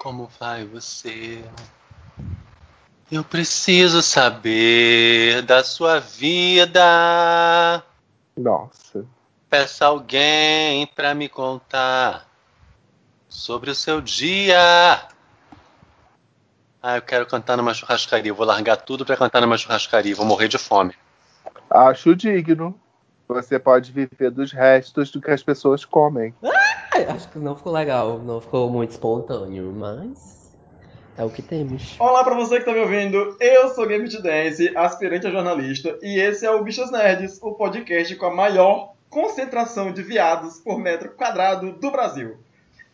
como vai você? Eu preciso saber da sua vida. Nossa. Peça alguém pra me contar sobre o seu dia. Ah, eu quero cantar numa churrascaria. Eu vou largar tudo pra cantar numa churrascaria. Vou morrer de fome. Acho digno. Você pode viver dos restos do que as pessoas comem. Ah, acho que não ficou legal, não ficou muito espontâneo, mas é o que temos. Olá pra você que tá me ouvindo, eu sou Game de Dance, aspirante a jornalista, e esse é o Bichas Nerds, o podcast com a maior concentração de viados por metro quadrado do Brasil.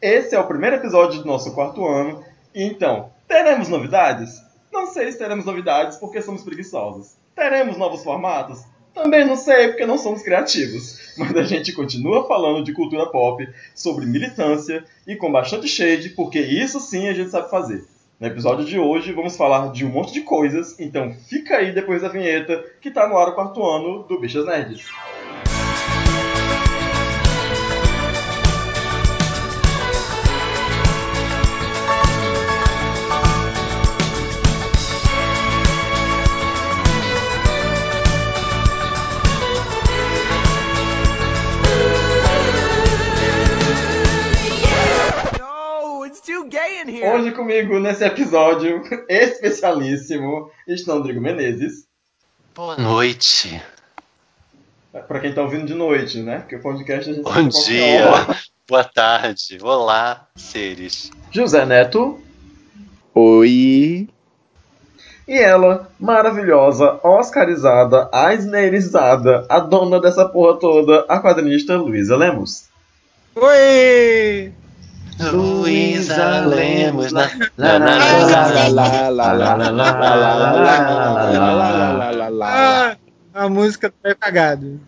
Esse é o primeiro episódio do nosso quarto ano, e então, teremos novidades? Não sei se teremos novidades porque somos preguiçosos. Teremos novos formatos? Também não sei, porque não somos criativos. Mas a gente continua falando de cultura pop, sobre militância e com bastante shade, porque isso sim a gente sabe fazer. No episódio de hoje vamos falar de um monte de coisas, então fica aí depois da vinheta que tá no ar o quarto ano do Bichas Nerds. Hoje comigo nesse episódio especialíssimo estão Rodrigo Menezes. Boa noite. Pra quem tá ouvindo de noite, né? Porque o podcast a gente Bom dia. Boa tarde. Olá, seres. José Neto. Oi. E ela, maravilhosa, oscarizada, asnerizada, a dona dessa porra toda, a quadrinista Luísa Lemos. Oi! Luísa Lemos na A música tá cagado.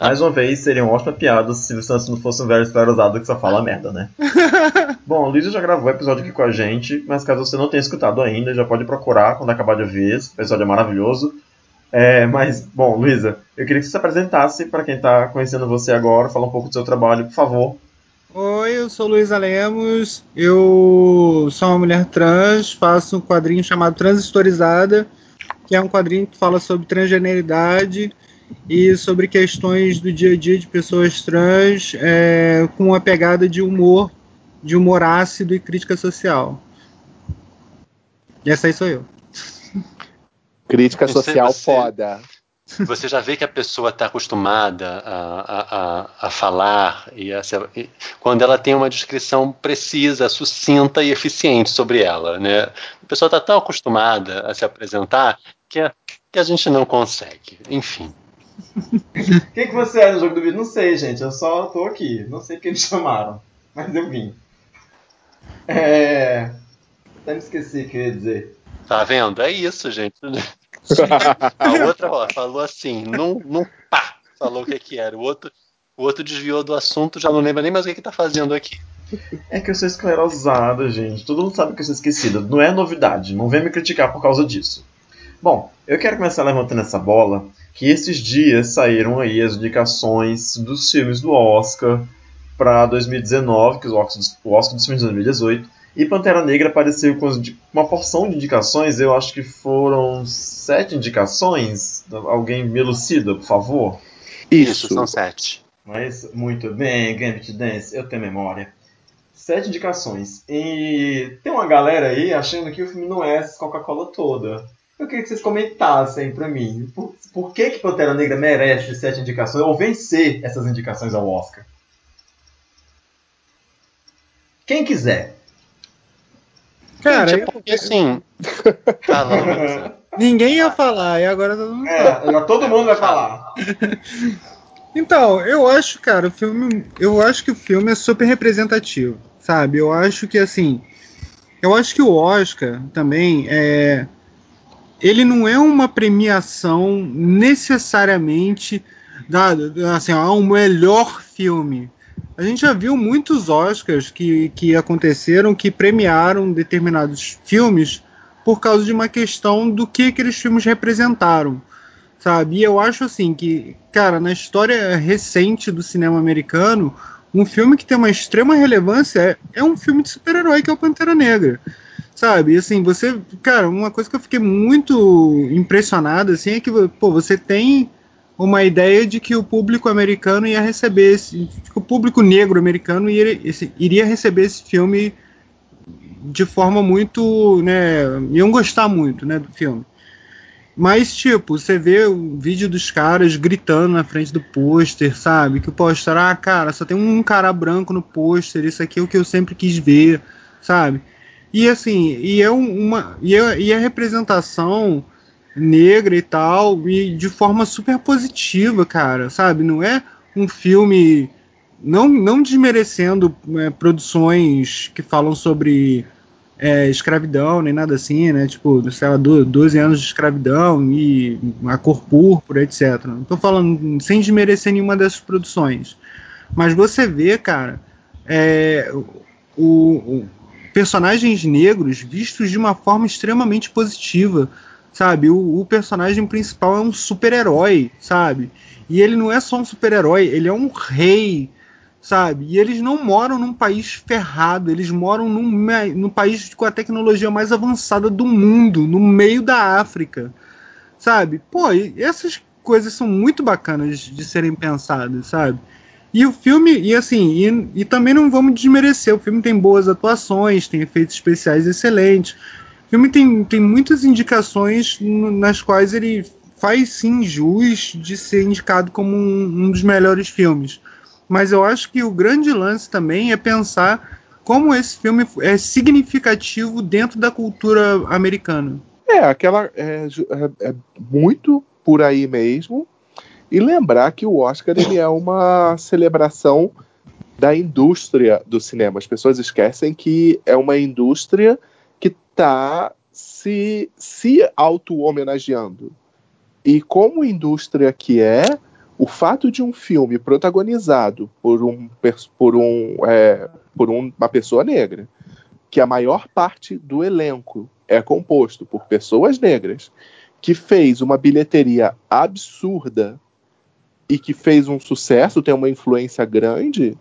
Mais uma vez, seria uma ótima piada se o Santos não fosse um velho esclerosado que só fala merda, né? Bom, Luísa já gravou o episódio aqui com a gente, mas caso você não tenha escutado ainda, já pode procurar quando acabar de ouvir. Esse episódio é maravilhoso. É, mas, bom, Luísa, eu queria que você se apresentasse para quem tá conhecendo você agora, falar um pouco do seu trabalho, por favor. Oi, eu sou Luísa Lemos, eu sou uma mulher trans, faço um quadrinho chamado Transistorizada, que é um quadrinho que fala sobre transgeneridade e sobre questões do dia a dia de pessoas trans é, com uma pegada de humor, de humor ácido e crítica social. E essa aí sou eu. Crítica Você- social você- foda. Você já vê que a pessoa está acostumada a, a, a, falar e, a e quando ela tem uma descrição precisa, sucinta e eficiente sobre ela, né? A pessoa está tão acostumada a se apresentar que a, que a gente não consegue. Enfim. Quem que você é no jogo do vídeo? Não sei, gente. Eu só tô aqui. Não sei porque me chamaram. Mas eu vim. É. Até me esqueci o que eu ia dizer. Tá vendo? É isso, gente. A outra, ó, falou assim, num, num pá, falou o que que era. O outro, o outro desviou do assunto, já não lembra nem mais o que que tá fazendo aqui. É que eu sou esclerosada, gente. Todo mundo sabe que eu sou esquecida. Não é novidade. Não vem me criticar por causa disso. Bom, eu quero começar levantando essa bola que esses dias saíram aí as indicações dos filmes do Oscar para 2019, que os Oscars, o Oscar dos filmes de 2018, e Pantera Negra apareceu com uma porção de indicações. Eu acho que foram sete indicações. Alguém me elucida, por favor? Isso, são sete. Mas muito bem, Gambit Dance, eu tenho memória. Sete indicações. E tem uma galera aí achando que o filme não é essa Coca-Cola toda. Eu queria que vocês comentassem pra mim por, por que, que Pantera Negra merece sete indicações ou vencer essas indicações ao Oscar. Quem quiser. Cara, Gente, é eu- porque assim. Fala, Luísa. ninguém ia falar, e agora todo mundo É, já todo mundo vai falar. Então, eu acho, cara, o filme. Eu acho que o filme é super representativo, sabe? Eu acho que assim. Eu acho que o Oscar também é. Ele não é uma premiação necessariamente da, assim, ah, o melhor filme. A gente já viu muitos Oscars que, que aconteceram que premiaram determinados filmes por causa de uma questão do que aqueles filmes representaram sabe? E eu acho assim que, cara, na história recente do cinema americano, um filme que tem uma extrema relevância é, é um filme de super-herói que é o Pantera Negra. Sabe, assim, você, cara, uma coisa que eu fiquei muito impressionado assim é que, pô, você tem uma ideia de que o público americano ia receber esse, o público negro americano iria, esse, iria receber esse filme de forma muito, né, iam gostar muito, né, do filme. Mas, tipo, você vê o vídeo dos caras gritando na frente do pôster, sabe? Que o pôster, ah, cara, só tem um cara branco no pôster, isso aqui é o que eu sempre quis ver, sabe? E assim, e é uma. E, é, e a representação negra e tal, e de forma super positiva, cara, sabe? Não é um filme. Não, não desmerecendo é, produções que falam sobre é, escravidão, nem nada assim, né? Tipo, sei lá, 12 anos de escravidão e a cor púrpura, etc. Não tô falando sem desmerecer nenhuma dessas produções. Mas você vê, cara, é, o, o, personagens negros vistos de uma forma extremamente positiva, sabe? O, o personagem principal é um super-herói, sabe? E ele não é só um super-herói, ele é um rei, sabe? E eles não moram num país ferrado, eles moram num, num país com a tecnologia mais avançada do mundo, no meio da África, sabe? Pô, essas coisas são muito bacanas de serem pensadas, sabe? E o filme, e assim, e, e, também não vamos desmerecer, o filme tem boas atuações, tem efeitos especiais excelentes. Filme tem, tem muitas indicações nas quais ele faz sim jus de ser indicado como um, um dos melhores filmes mas eu acho que o grande lance também é pensar como esse filme é significativo dentro da cultura americana. É, aquela é, é, é muito por aí mesmo. E lembrar que o Oscar ele é uma celebração da indústria do cinema. As pessoas esquecem que é uma indústria está se, se auto-homenageando. E como indústria que é, o fato de um filme protagonizado por, um, por, um, é, por uma pessoa negra, que a maior parte do elenco é composto por pessoas negras, que fez uma bilheteria absurda e que fez um sucesso, tem uma influência grande,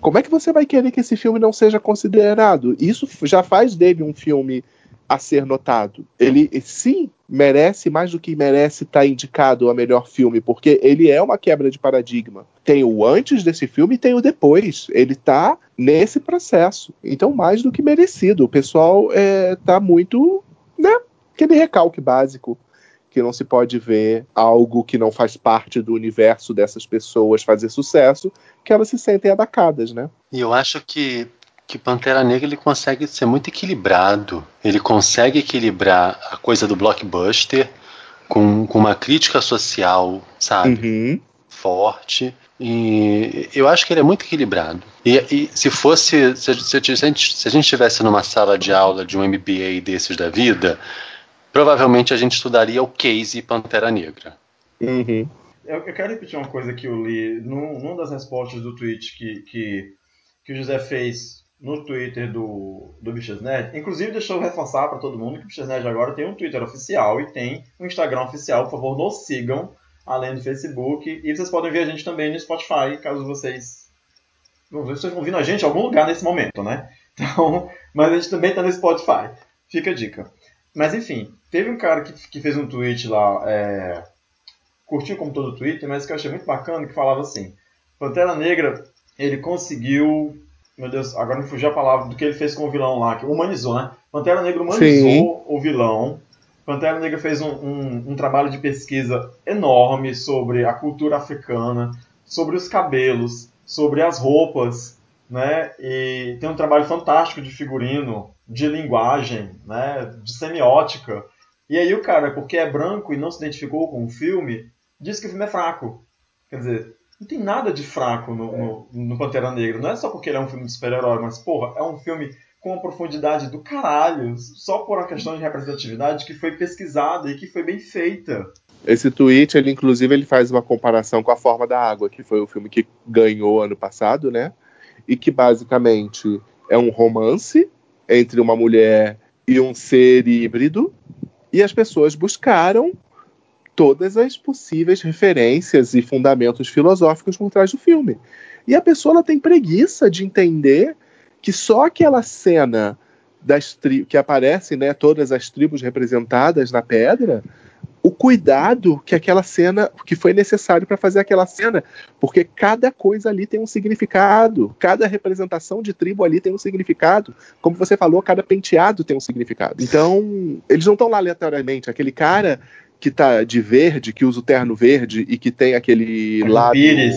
como é que você vai querer que esse filme não seja considerado? Isso já faz dele um filme a ser notado. Ele sim merece mais do que merece estar tá indicado a melhor filme, porque ele é uma quebra de paradigma. Tem o antes desse filme e tem o depois. Ele está nesse processo. Então, mais do que merecido. O pessoal é, tá muito, né? Aquele recalque básico que não se pode ver algo que não faz parte do universo dessas pessoas fazer sucesso, que elas se sentem atacadas, né? E eu acho que que Pantera Negra ele consegue ser muito equilibrado. Ele consegue equilibrar a coisa do blockbuster com, com uma crítica social, sabe? Uhum. Forte. E eu acho que ele é muito equilibrado. E, e se fosse. Se, se, se, a gente, se a gente estivesse numa sala de aula de um MBA desses da vida, provavelmente a gente estudaria o case Pantera Negra. Uhum. Eu, eu, quero repetir uma coisa que eu li num, numa das respostas do tweet que, que, que o José fez no Twitter do, do Bichas Nerd. Inclusive, deixa eu reforçar para todo mundo que o Bichas Nerd agora tem um Twitter oficial e tem um Instagram oficial. Por favor, nos sigam, além do Facebook. E vocês podem ver a gente também no Spotify, caso vocês. Vocês estão ouvindo a gente em algum lugar nesse momento, né? Então, mas a gente também está no Spotify. Fica a dica. Mas enfim, teve um cara que, que fez um tweet lá, é, curtiu como todo o Twitter, mas que eu achei muito bacana, que falava assim: Pantera Negra, ele conseguiu meu Deus, agora me fugiu a palavra do que ele fez com o vilão lá, que humanizou, né? Pantera Negra humanizou Sim. o vilão. Pantera Negra fez um, um, um, trabalho de pesquisa enorme sobre a cultura africana, sobre os cabelos, sobre as roupas, né? E tem um trabalho fantástico de figurino, de linguagem, né? De semiótica. E aí o cara, porque é branco e não se identificou com o filme, diz que o filme é fraco. Quer dizer, não tem nada de fraco no, no, no, Pantera Negra. Não é só porque ele é um filme de super-herói, mas, porra, é um filme com uma profundidade do caralho, só por uma questão de representatividade que foi pesquisada e que foi bem feita. Esse tweet, ele inclusive ele faz uma comparação com A Forma da Água, que foi o filme que ganhou ano passado, né? E que basicamente é um romance entre uma mulher e um ser híbrido, e as pessoas buscaram todas as possíveis referências e fundamentos filosóficos por trás do filme. E a pessoa ela tem preguiça de entender que só aquela cena das que aparecem, né, todas as tribos representadas na pedra, o cuidado que aquela cena, que foi necessário para fazer aquela cena, porque cada coisa ali tem um significado, cada representação de tribo ali tem um significado, como você falou, cada penteado tem um significado. Então, eles não estão lá aleatoriamente, aquele cara que tá de verde, que usa o terno verde e que tem aquele lado Pires.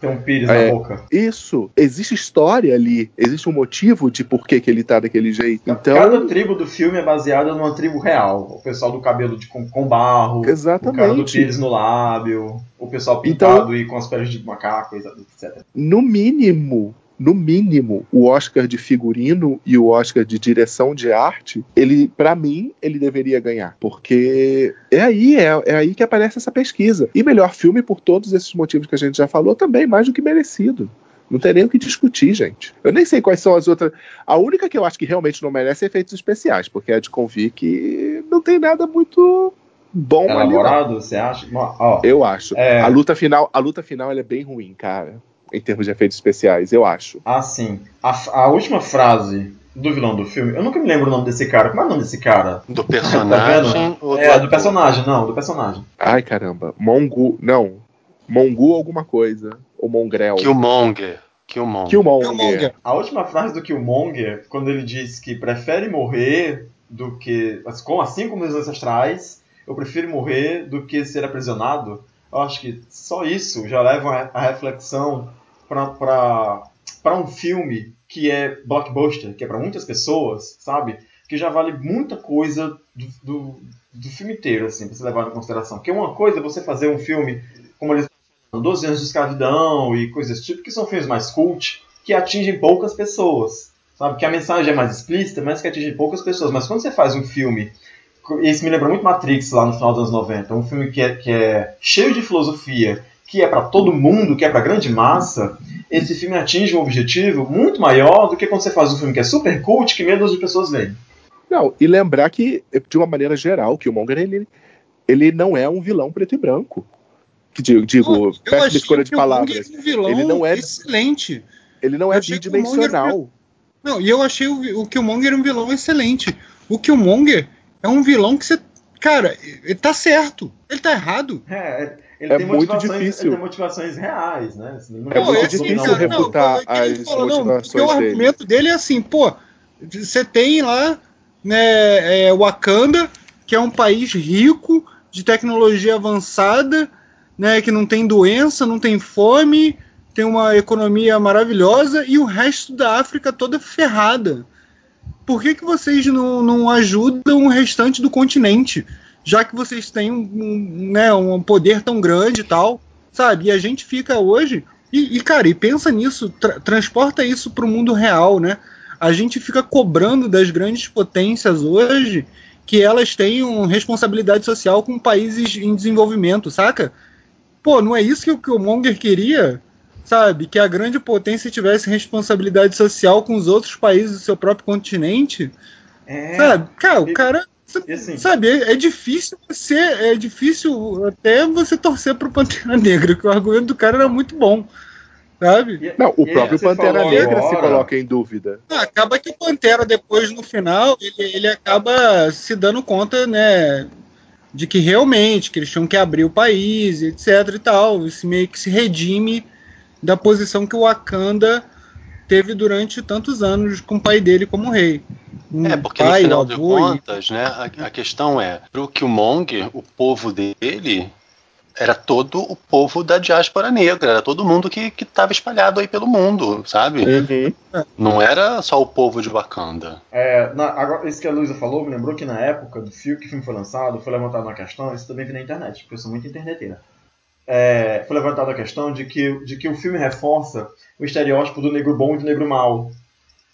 Tem um pires é, na boca. Isso. Existe história ali. Existe um motivo de por que, que ele tá daquele jeito. Então... Cada tribo do filme é baseada numa tribo real. O pessoal do cabelo de, com, com barro. Exatamente. O cara do pires no lábio. O pessoal pintado então, e com as peles de macaco, etc. No mínimo, no mínimo, o Oscar de figurino e o Oscar de direção de arte, ele, para mim, ele deveria ganhar, porque é aí, é, é, aí que aparece essa pesquisa. E melhor filme por todos esses motivos que a gente já falou também, mais do que merecido. Não tem nem o que discutir, gente. Eu nem sei quais são as outras. A única que eu acho que realmente não merece é efeitos especiais, porque é de convir que não tem nada muito bom Elaborado, ali. você acha? Ó, eu acho. É... A luta final, a luta final é bem ruim, cara em termos de efeitos especiais, eu acho. Ah, sim. A, a última frase do vilão do filme, eu nunca me lembro o nome desse cara. Como é o nome desse cara? Do personagem? tá é, do, do personagem, não, do personagem. Ai, caramba. Mongu. Não. Mongu alguma coisa. Ou Mongrel. Killmonger. Killmonger. Killmonger. A última frase do Killmonger, quando ele diz que prefere morrer do que. Assim como os ancestrais, eu prefiro morrer do que ser aprisionado. Eu acho que só isso já leva a reflexão para um filme que é blockbuster, que é para muitas pessoas, sabe? Que já vale muita coisa do, do, do filme inteiro, assim, pra você levar em consideração. Que é uma coisa é você fazer um filme, como eles falam, 12 anos de escravidão e coisas desse tipo, que são filmes mais cult, que atingem poucas pessoas, sabe? Que a mensagem é mais explícita, mas que atingem poucas pessoas. Mas quando você faz um filme isso me lembra muito Matrix lá no final dos anos 90. Um filme que é, que é cheio de filosofia, que é para todo mundo, que é para grande massa, esse filme atinge um objetivo muito maior do que quando você faz um filme que é super cult, que dúzia de pessoas veem. Não, e lembrar que, de uma maneira geral, que o Monger ele, ele não é um vilão preto e branco. Que digo, digo péssima escolha de palavras. Um vilão ele não é excelente. Ele não é bidimensional. Não, e eu achei o, o Killmonger um vilão excelente. O Killmonger é um vilão que você. Cara, ele tá certo. Ele tá errado. É, ele, é tem, muito difícil. ele tem motivações reais, né? Não é muito difícil não, refutar não, as falou, motivações não, o argumento dele é assim, pô, você tem lá né, é, Wakanda, que é um país rico, de tecnologia avançada, né, que não tem doença, não tem fome, tem uma economia maravilhosa, e o resto da África toda ferrada por que, que vocês não, não ajudam o restante do continente? Já que vocês têm um, um, né, um poder tão grande e tal, sabe? E a gente fica hoje. E, e cara, e pensa nisso, tra transporta isso para o mundo real, né? A gente fica cobrando das grandes potências hoje que elas tenham responsabilidade social com países em desenvolvimento, saca? Pô, não é isso que o, que o Monger queria? sabe, que a grande potência tivesse responsabilidade social com os outros países do seu próprio continente, é, sabe? Cara, o cara assim, sabe, é, é, difícil você, é difícil até você torcer pro Pantera Negra, que o argumento do cara era muito bom. Sabe? Não, o próprio Pantera Negra agora... se coloca em dúvida. Ah, acaba que o Pantera, depois, no final, ele, ele acaba se dando conta, né, de que realmente que eles tinham que abrir o país, etc e tal. Isso meio que se redime da posição que o Wakanda teve durante tantos anos com o pai dele como rei. Um é, porque pai, no final de contas, e... né, a, a, questão é, pro Killmonger, o povo dele era todo o povo da diáspora negra, era todo mundo que estava espalhado aí pelo mundo, sabe? Uhum. Não era só o povo de Wakanda. É, na, agora, isso que a Luísa falou me lembrou que na época do filme que o filme foi lançado, foi levantado uma questão, isso também vi na internet, porque eu sou muito interneteira é, foi levantada a questão de que, de que o filme reforça o estereótipo do negro bom e do negro mau.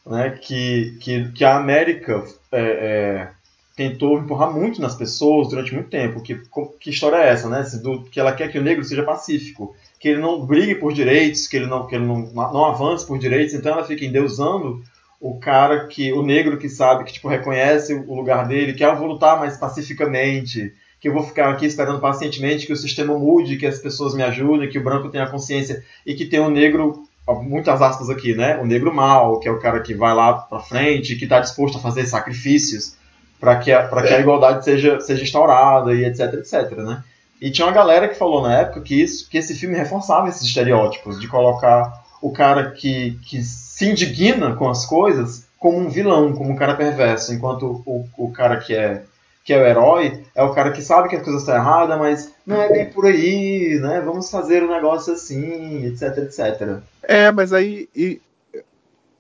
Né? Que, que, que a América é, é, tentou empurrar muito nas pessoas durante muito tempo. Que, que história é essa? Né? Do, que ela quer que o negro seja pacífico, que ele não brigue por direitos, que ele não, que ele não, não avance por direitos, então ela fica endeusando o cara que o negro que sabe que tipo reconhece o lugar dele que ah, vou lutar mais pacificamente que eu vou ficar aqui esperando pacientemente que o sistema mude, que as pessoas me ajudem, que o branco tenha consciência e que tem um negro muitas aspas aqui, né? O negro mal, que é o cara que vai lá pra frente, que tá disposto a fazer sacrifícios para que, a, que a igualdade seja, seja instaurada e etc, etc, né? E tinha uma galera que falou na época que, isso, que esse filme reforçava esses estereótipos, de colocar o cara que, que se indigna com as coisas como um vilão, como um cara perverso, enquanto o, o cara que é que é o herói, é o cara que sabe que as coisas estão erradas, mas não é bem por aí, né? Vamos fazer um negócio assim, etc, etc. É, mas aí. E,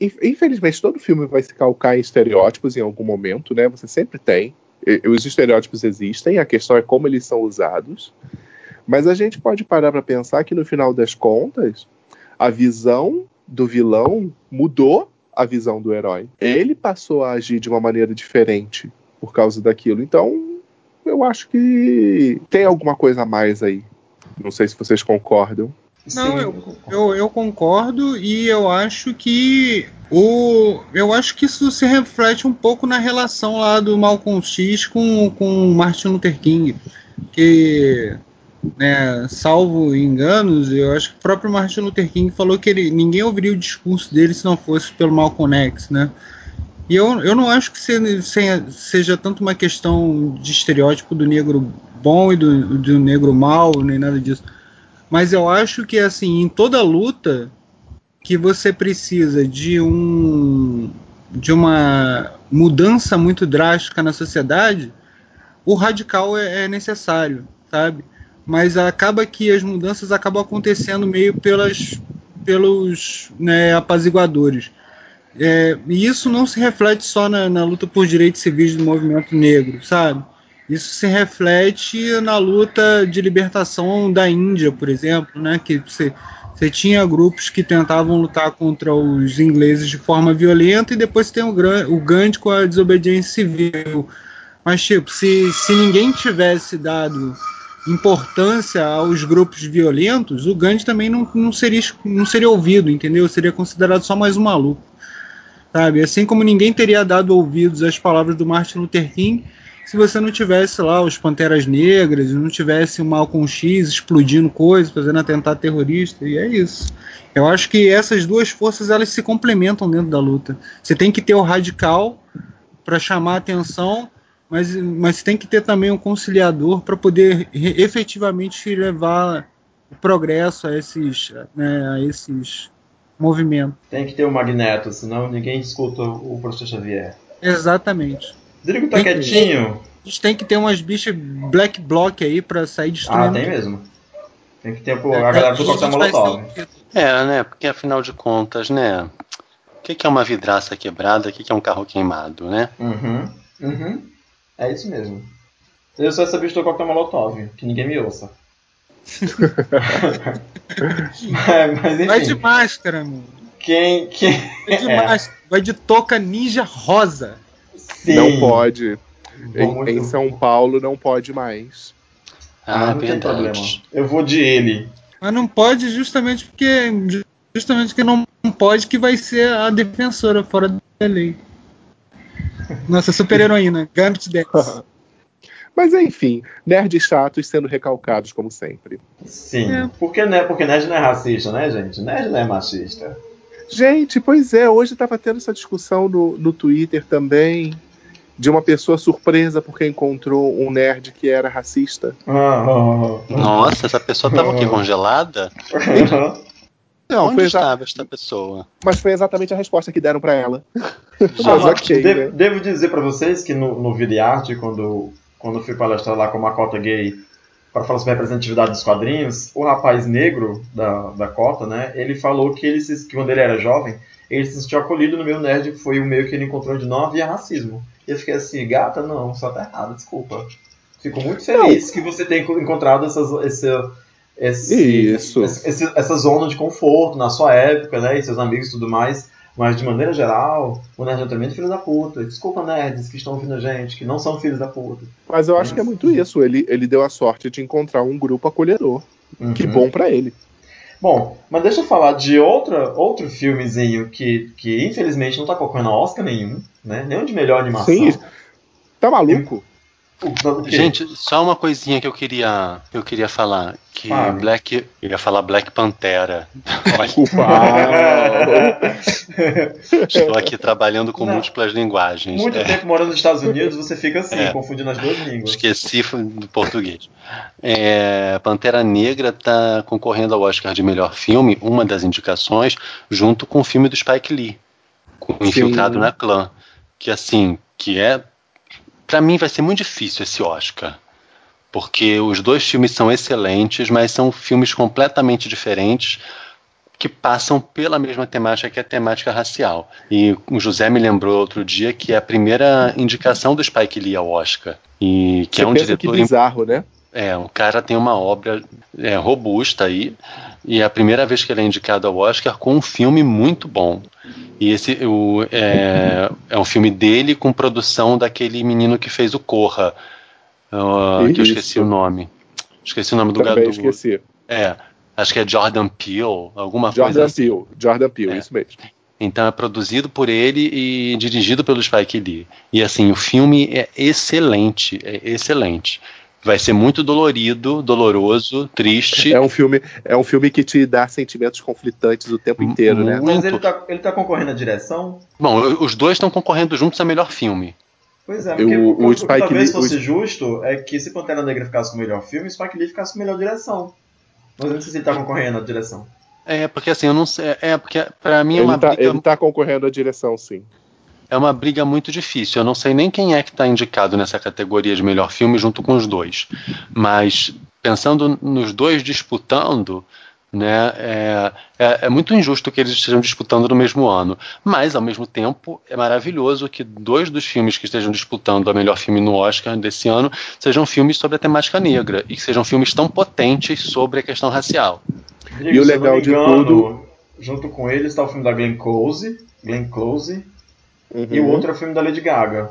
infelizmente, todo filme vai se calcar em estereótipos em algum momento, né? Você sempre tem. Os estereótipos existem, a questão é como eles são usados. Mas a gente pode parar para pensar que no final das contas, a visão do vilão mudou a visão do herói. Ele passou a agir de uma maneira diferente por causa daquilo. Então, eu acho que tem alguma coisa a mais aí. Não sei se vocês concordam. Não, eu, eu, eu, concordo e eu acho que o eu acho que isso se reflete um pouco na relação lá do Malcolm X com com Martin Luther King, que né, salvo enganos, eu acho que o próprio Martin Luther King falou que ele, ninguém ouviria o discurso dele se não fosse pelo Malcolm X, né? E eu, eu não acho que seja, tanto uma questão de estereótipo do negro bom e do, do negro mal, nem nada disso. Mas eu acho que, assim, em toda luta que você precisa de um de uma mudança muito drástica na sociedade, o radical é, é necessário, sabe? Mas acaba que as mudanças acabam acontecendo meio pelas, pelos né, apaziguadores. É, e isso não se reflete só na, na, luta por direitos civis do movimento negro, sabe? Isso se reflete na luta de libertação da Índia, por exemplo, né? Que você, tinha grupos que tentavam lutar contra os ingleses de forma violenta e depois tem o, o Gandhi com a desobediência civil. Mas, tipo, se, se ninguém tivesse dado importância aos grupos violentos, o Gandhi também não, não, seria, não seria ouvido, entendeu? Seria considerado só mais um maluco sabe? Assim como ninguém teria dado ouvidos às palavras do Martin Luther King se você não tivesse lá os Panteras Negras, não tivesse o Malcolm X explodindo coisas, fazendo atentado terrorista, e é isso. Eu acho que essas duas forças elas se complementam dentro da luta. Você tem que ter o radical para chamar atenção, mas, mas tem que ter também um conciliador para poder efetivamente levar o progresso a esses, né, a esses movimento. Tem que ter o um magneto, senão ninguém escuta o professor Xavier. Exatamente. Drigo tá tem quietinho. Que, a gente tem que ter umas bichas black block aí pra sair destruindo. Ah, tem mesmo. Tem que ter pô, a galera do Coquetel Molotov. É, né? Porque afinal de contas, né? O que, que é uma vidraça quebrada? O que, que é um carro queimado, né? Uhum. Uhum. É isso mesmo. Eu sou essa bicha do Coquetel Molotov, que ninguém me ouça. É, mas enfim. Vai de máscara, mano. Quem, quem... Vai de, é. máscara, vai de toca ninja rosa. Sim. Não pode. Em, em, São Paulo não pode mais. Ah, ah não tem problema. Eu vou de ele. Mas não pode justamente porque justamente que não pode que vai ser a defensora fora da lei. Nossa super heroína, Gambit Dex. Mas enfim, nerds chatos sendo recalcados como sempre. Sim. É. Porque, né, porque nerd não é racista, né, gente? Nerd não é machista. Gente, pois é, hoje estava tendo essa discussão no, no Twitter também de uma pessoa surpresa porque encontrou um nerd que era racista. Nossa, essa pessoa estava aqui congelada? Não, Onde foi estava esta pessoa? Mas foi exatamente a resposta que deram para ela. Mas, de né? Devo dizer para vocês que no, no Videarte, quando quando eu fui palestrar lá com uma cota gay para falar sobre a representatividade dos quadrinhos, o rapaz negro da, da cota, né, ele falou que, ele se, que quando ele era jovem, ele se sentiu acolhido no meio nerd, que foi o meio que ele encontrou de não havia racismo. E eu fiquei assim, gata, não, só tá errado, desculpa. Fico muito feliz não. que você tenha encontrado essas, esse, esse. Esse, essa zona de conforto na sua época, né, e seus amigos e tudo mais. Mas, de maneira geral, o nerd é também filho da puta. Desculpa, nerds que estão ouvindo a gente, que não são filhos da puta. Mas eu acho que é muito isso. Ele, ele deu a sorte de encontrar um grupo acolhedor. Uhum. Que bom para ele. Bom, mas deixa eu falar de outra, outro filmezinho que, que infelizmente não tá colocando Oscar nenhum, né? Nem de melhor animação. Sim. Tá maluco? Gente, só uma coisinha que eu queria, eu queria falar. Que Fale. Black. Eu ia falar Black Pantera. Estou aqui trabalhando com Não. múltiplas linguagens. Muito É, tempo morando nos Estados Unidos, você fica assim, É. confundindo as duas línguas. Esqueci do português. É, Pantera Negra está concorrendo ao Oscar de melhor filme, uma das indicações, junto com o filme do Spike Lee, com Sim. Infiltrado na Clã. Que assim, que é. Pra mim vai ser muito difícil esse Oscar. Porque os dois filmes são excelentes, mas são filmes completamente diferentes que passam pela mesma temática que é a temática racial. E o José me lembrou outro dia que é a primeira indicação do Spike Lee ao Oscar. E que Você é um diretor que bizarro, né? É, o cara tem uma obra é, robusta aí, e é a primeira vez que ele é indicado ao Oscar com um filme muito bom. E esse o, é, é um filme dele com produção daquele menino que fez o Corra, ah, que eu esqueci o nome. Esqueci o nome do Também gado. esqueci. É, acho que é Jordan Peele, alguma coisa Jordan assim. Peele. Jordan Peele, É. isso mesmo. Então é produzido por ele e dirigido pelo Spike Lee. E assim, o filme é excelente, é excelente. Vai ser muito dolorido, doloroso, triste. É um filme, é um filme que te dá sentimentos conflitantes o tempo inteiro, né? Muito. Mas ele tá, ele tá concorrendo à direção? Bom, os dois estão concorrendo juntos a melhor filme. Pois é, porque O- o, o Spike talvez Lee- fosse o- justo é que se Pantera Negra ficasse com o melhor filme, o Spike Lee ficasse com a melhor direção. Mas eu não sei se ele tá concorrendo à direção. É, porque assim, eu não sei. É, porque pra mim é Ele uma, tá, briga, ele tá concorrendo à direção, sim. É uma briga muito difícil. Eu não sei nem quem é que está indicado nessa categoria de melhor filme junto com os dois. Mas pensando nos dois disputando, né, é, é, é muito injusto que eles estejam disputando no mesmo ano. Mas, ao mesmo tempo, é maravilhoso que dois dos filmes que estejam disputando a melhor filme no Oscar desse ano sejam filmes sobre a temática negra e que sejam filmes tão potentes sobre a questão racial. Rodrigo, E o legal me de engano, tudo- Junto com ele está o filme da Glenn Close, Glenn Close Uhum. e o outro é o filme da Lady Gaga.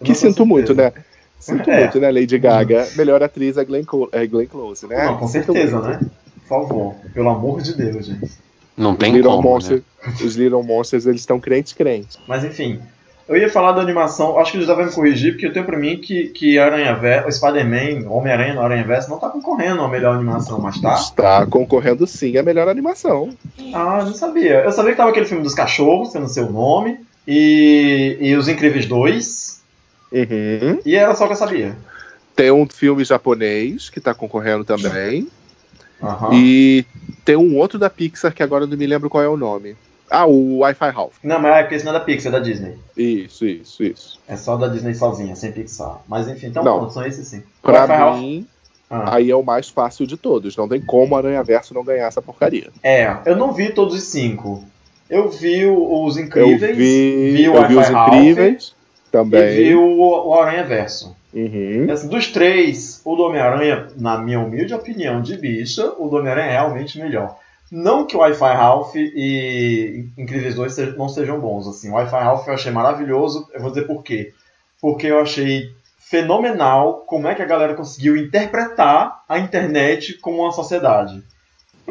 Eu Que sinto muito, né? Sinto É. muito, né? Lady Gaga. Melhor atriz é Glenn, Clo- é Glenn Close, né? Não, com Sinto certeza, muito. né? Por favor, pelo amor de Deus, gente. Não Os tem Little, como. Né? Os Little Monsters, eles estão crentes, crentes. Mas enfim, eu ia falar da animação, acho que o José vai me corrigir, porque eu tenho pra mim que, que Aranha Verso, o Spider-Man, Homem-Aranha no Aranha Verso não tá concorrendo a melhor animação, mas tá? Está concorrendo sim a melhor animação. Ah, não sabia. Eu sabia que tava aquele filme dos cachorros, que eu não sei o nome, e, e Os Incríveis 2, Uhum. e era só que eu sabia. Tem um filme japonês que está concorrendo também. Aham. E tem um outro da Pixar que agora não me lembro qual é o nome. Ah, o Wi-Fi Ralph. Não, mas é porque esse não é da Pixar, é da Disney. Isso, isso, isso. É só da Disney sozinha, sem Pixar. Mas enfim, então Não. pronto, são esses sim. Pra mim, Ah. aí é o mais fácil de todos. Não tem como Aranha Verso não ganhar essa porcaria. É, eu não vi todos os cinco. Eu vi os Eu Incríveis, vi, o eu vi os Wi-Fi Ralph Incríveis e também. vi o, o Aranha Verso. Uhum. Assim, dos três, o do Homem-Aranha, na minha humilde opinião de bicha, o do Homem-Aranha é realmente melhor. Não que o Wi-Fi Ralph e Incríveis 2 se- não sejam bons. Assim, o Wi-Fi Ralph eu achei maravilhoso. Eu vou dizer por quê. Porque eu achei fenomenal como é que a galera conseguiu interpretar a internet como uma sociedade.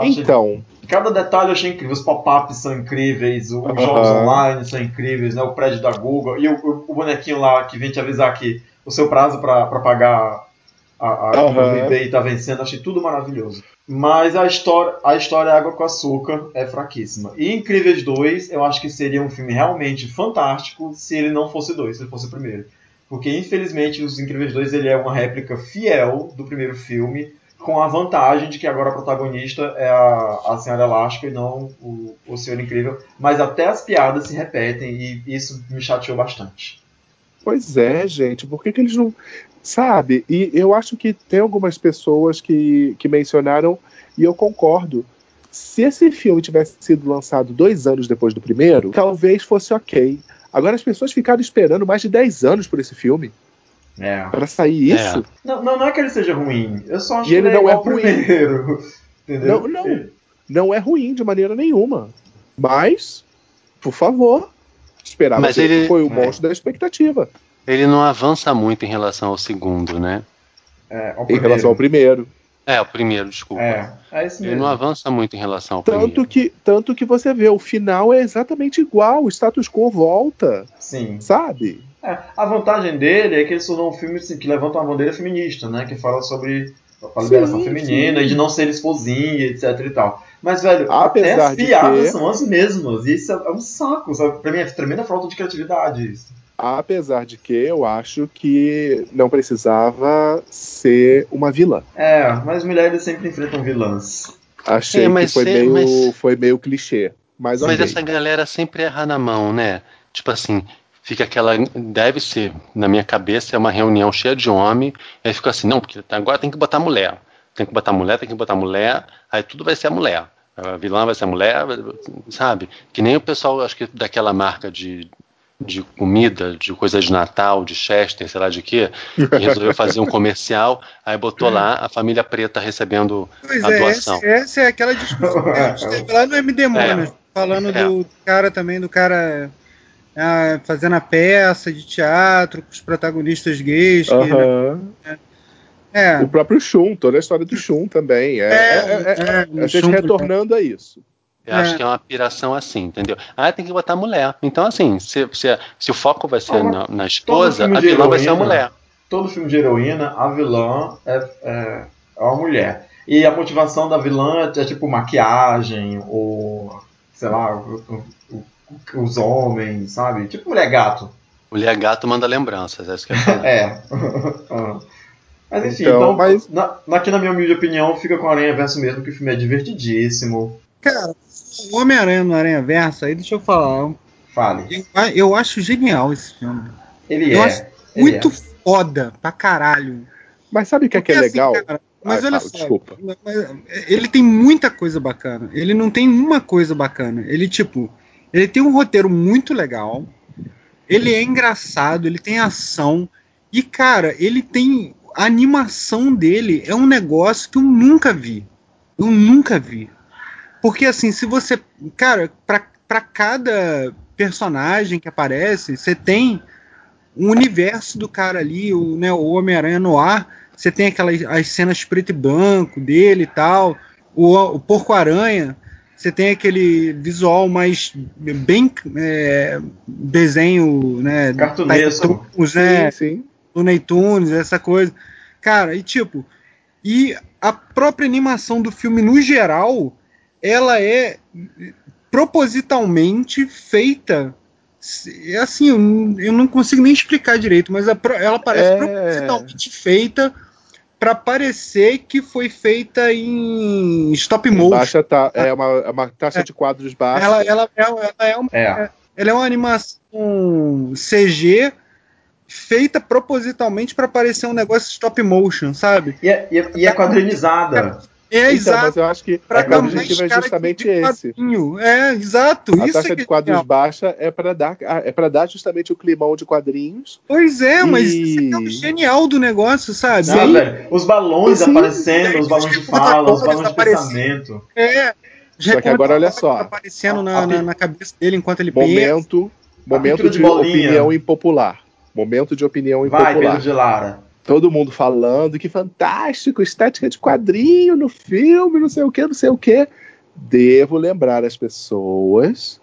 Achei- Então, Cada detalhe eu achei incrível. Os pop-ups são incríveis, os Aham. jogos online são incríveis, né? o prédio da Google e o, o- bonequinho lá que vem te avisar que o seu prazo para pagar a, a o eBay está vencendo. Achei tudo maravilhoso. Mas a história, a história Água com Açúcar é fraquíssima. E Incríveis 2, eu acho que seria um filme realmente fantástico se ele não fosse dois, se ele fosse o primeiro. Porque infelizmente Os Incríveis 2 ele é uma réplica fiel do primeiro filme, com a vantagem de que agora a protagonista é a, a Senhora Elástica e não o, o Senhor Incrível. Mas até as piadas se repetem e isso me chateou bastante. pois é, gente. Por que, que eles não. Sabe? E eu acho que tem algumas pessoas que, que mencionaram, e eu concordo. Se esse filme tivesse sido lançado dois anos depois do primeiro, talvez fosse ok. Agora as pessoas ficaram esperando mais de 10 anos por esse filme. É. Pra sair É. isso. Não, não, não é que ele seja ruim. Eu só acho E que ele ele é não é ao ruim. primeiro. Entendeu? Não, não. Não é ruim de maneira nenhuma. Mas, por favor, esperava Mas que ele- foi o É. monstro da expectativa Ele não avança muito em relação ao segundo, né? É, ao em primeiro. relação ao primeiro. É, o primeiro, desculpa. É, é esse Ele não avança muito em relação ao Tanto primeiro. que, tanto que você vê, o final é exatamente igual, o status quo volta, Sim. sabe? É, a vantagem dele é que ele tornou um filme assim, que levanta uma bandeira feminista, né? Que fala sobre a liberação Sim, feminina sim. e de não ser esposinha, etc e tal. Mas, velho, até Apesar as de piadas que- são as mesmas. E isso é um saco, sabe? Pra mim é tremenda falta de criatividade isso. Apesar de que eu acho que não precisava ser uma vilã. É, mas mulheres sempre enfrentam vilãs. Achei É, mas que foi, é- meio, mas- foi meio clichê. Mas, Mas essa galera sempre erra na mão, né? Tipo assim, fica aquela. Deve ser, na minha cabeça, é uma reunião cheia de homem. Aí fica assim, não, porque agora tem que botar mulher. Tem que botar mulher, tem que botar mulher. Aí tudo vai ser a mulher. A vilã vai ser a mulher, sabe? Que nem o pessoal, acho que daquela marca de, de comida, de coisa de Natal, de Chester, sei lá de quê, que resolveu fazer um comercial, aí botou lá a família preta recebendo Pois a é, doação. essa, essa é aquela discussão que a gente teve lá no MD Monas, falando É. do cara também, do cara ah, fazendo a peça de teatro com os protagonistas gays. que- Aham. é, O próprio Shun, toda a história do Shun também. É, é, é- é- é, a gente chumbo, retornando a isso. Eu acho É. que é uma piração assim, entendeu? Ah, tem que botar mulher. Então, assim, se, se, se o foco vai ser Ah, na, na esposa, a vilã vai ser a mulher. Todo filme de heroína, a vilã é, é, é uma mulher. E a motivação da vilã é, tipo maquiagem, ou sei lá, o- o- o- os homens, sabe? Tipo mulher gato. Mulher gato manda lembranças, é isso que eu ia falar. É. Ah. Mas enfim, Então, então, mas- na- aqui na minha humilde opinião, fica com Aranha Verso mesmo, que o filme é divertidíssimo. cara, o Homem-Aranha no Aranha Versa, aí deixa eu falar. Fale. Eu, eu acho genial esse filme. Ele Eu é. acho ele Muito é. foda pra caralho. Mas sabe o que é, que é assim, legal? cara, mas Ah, olha ah, só, desculpa. mas ele tem muita coisa bacana. Ele não tem uma coisa bacana. Ele, tipo, ele tem um roteiro muito legal. Ele é engraçado, ele tem ação. E, cara, ele tem. A animação dele é um negócio que eu nunca vi. Eu nunca vi. Porque, assim, se você. Cara, pra, pra cada personagem que aparece, você tem um universo do cara ali, o, né, o Homem-Aranha no ar. Você tem aquelas as cenas preto e branco dele e tal. O, o Porco-Aranha, você tem aquele visual mais bem é, desenho, né? Cartunesco. Toons, né? Sim, sim. Looney Tunes, essa coisa. Cara, e tipo, e a própria animação do filme no geral, ela é propositalmente feita. É assim, eu não, consigo nem explicar direito, mas ela parece É. propositalmente feita para parecer que foi feita em stop motion. Baixa tá, é, uma, é uma taxa de quadros baixa. Ela, ela, ela, ela é uma É. ela é uma animação CG feita propositalmente para parecer um negócio stop motion, sabe? E é, e é- e é quadrinizada. É então, exato. mas eu acho que Pra o dar mais objetivo é justamente esse. É, exato. A Isso taxa é de é quadros genial. baixa é para dar é para dar justamente o climão de quadrinhos. Pois é, mas E- isso é é o genial do negócio, sabe? Não, Sim. velho. Os balões Sim. aparecendo, os balões de fala, os balões de Aparecendo. pensamento. É. Só que agora, olha só. aparecendo A- na, na, na cabeça dele enquanto ele pensa. Momento, momento pintura de de, opinião impopular. Momento de opinião Vai, impopular. Pedro de Lara. Todo mundo falando que fantástico, estética de quadrinho no filme, não sei o que, não sei o que. Devo lembrar as pessoas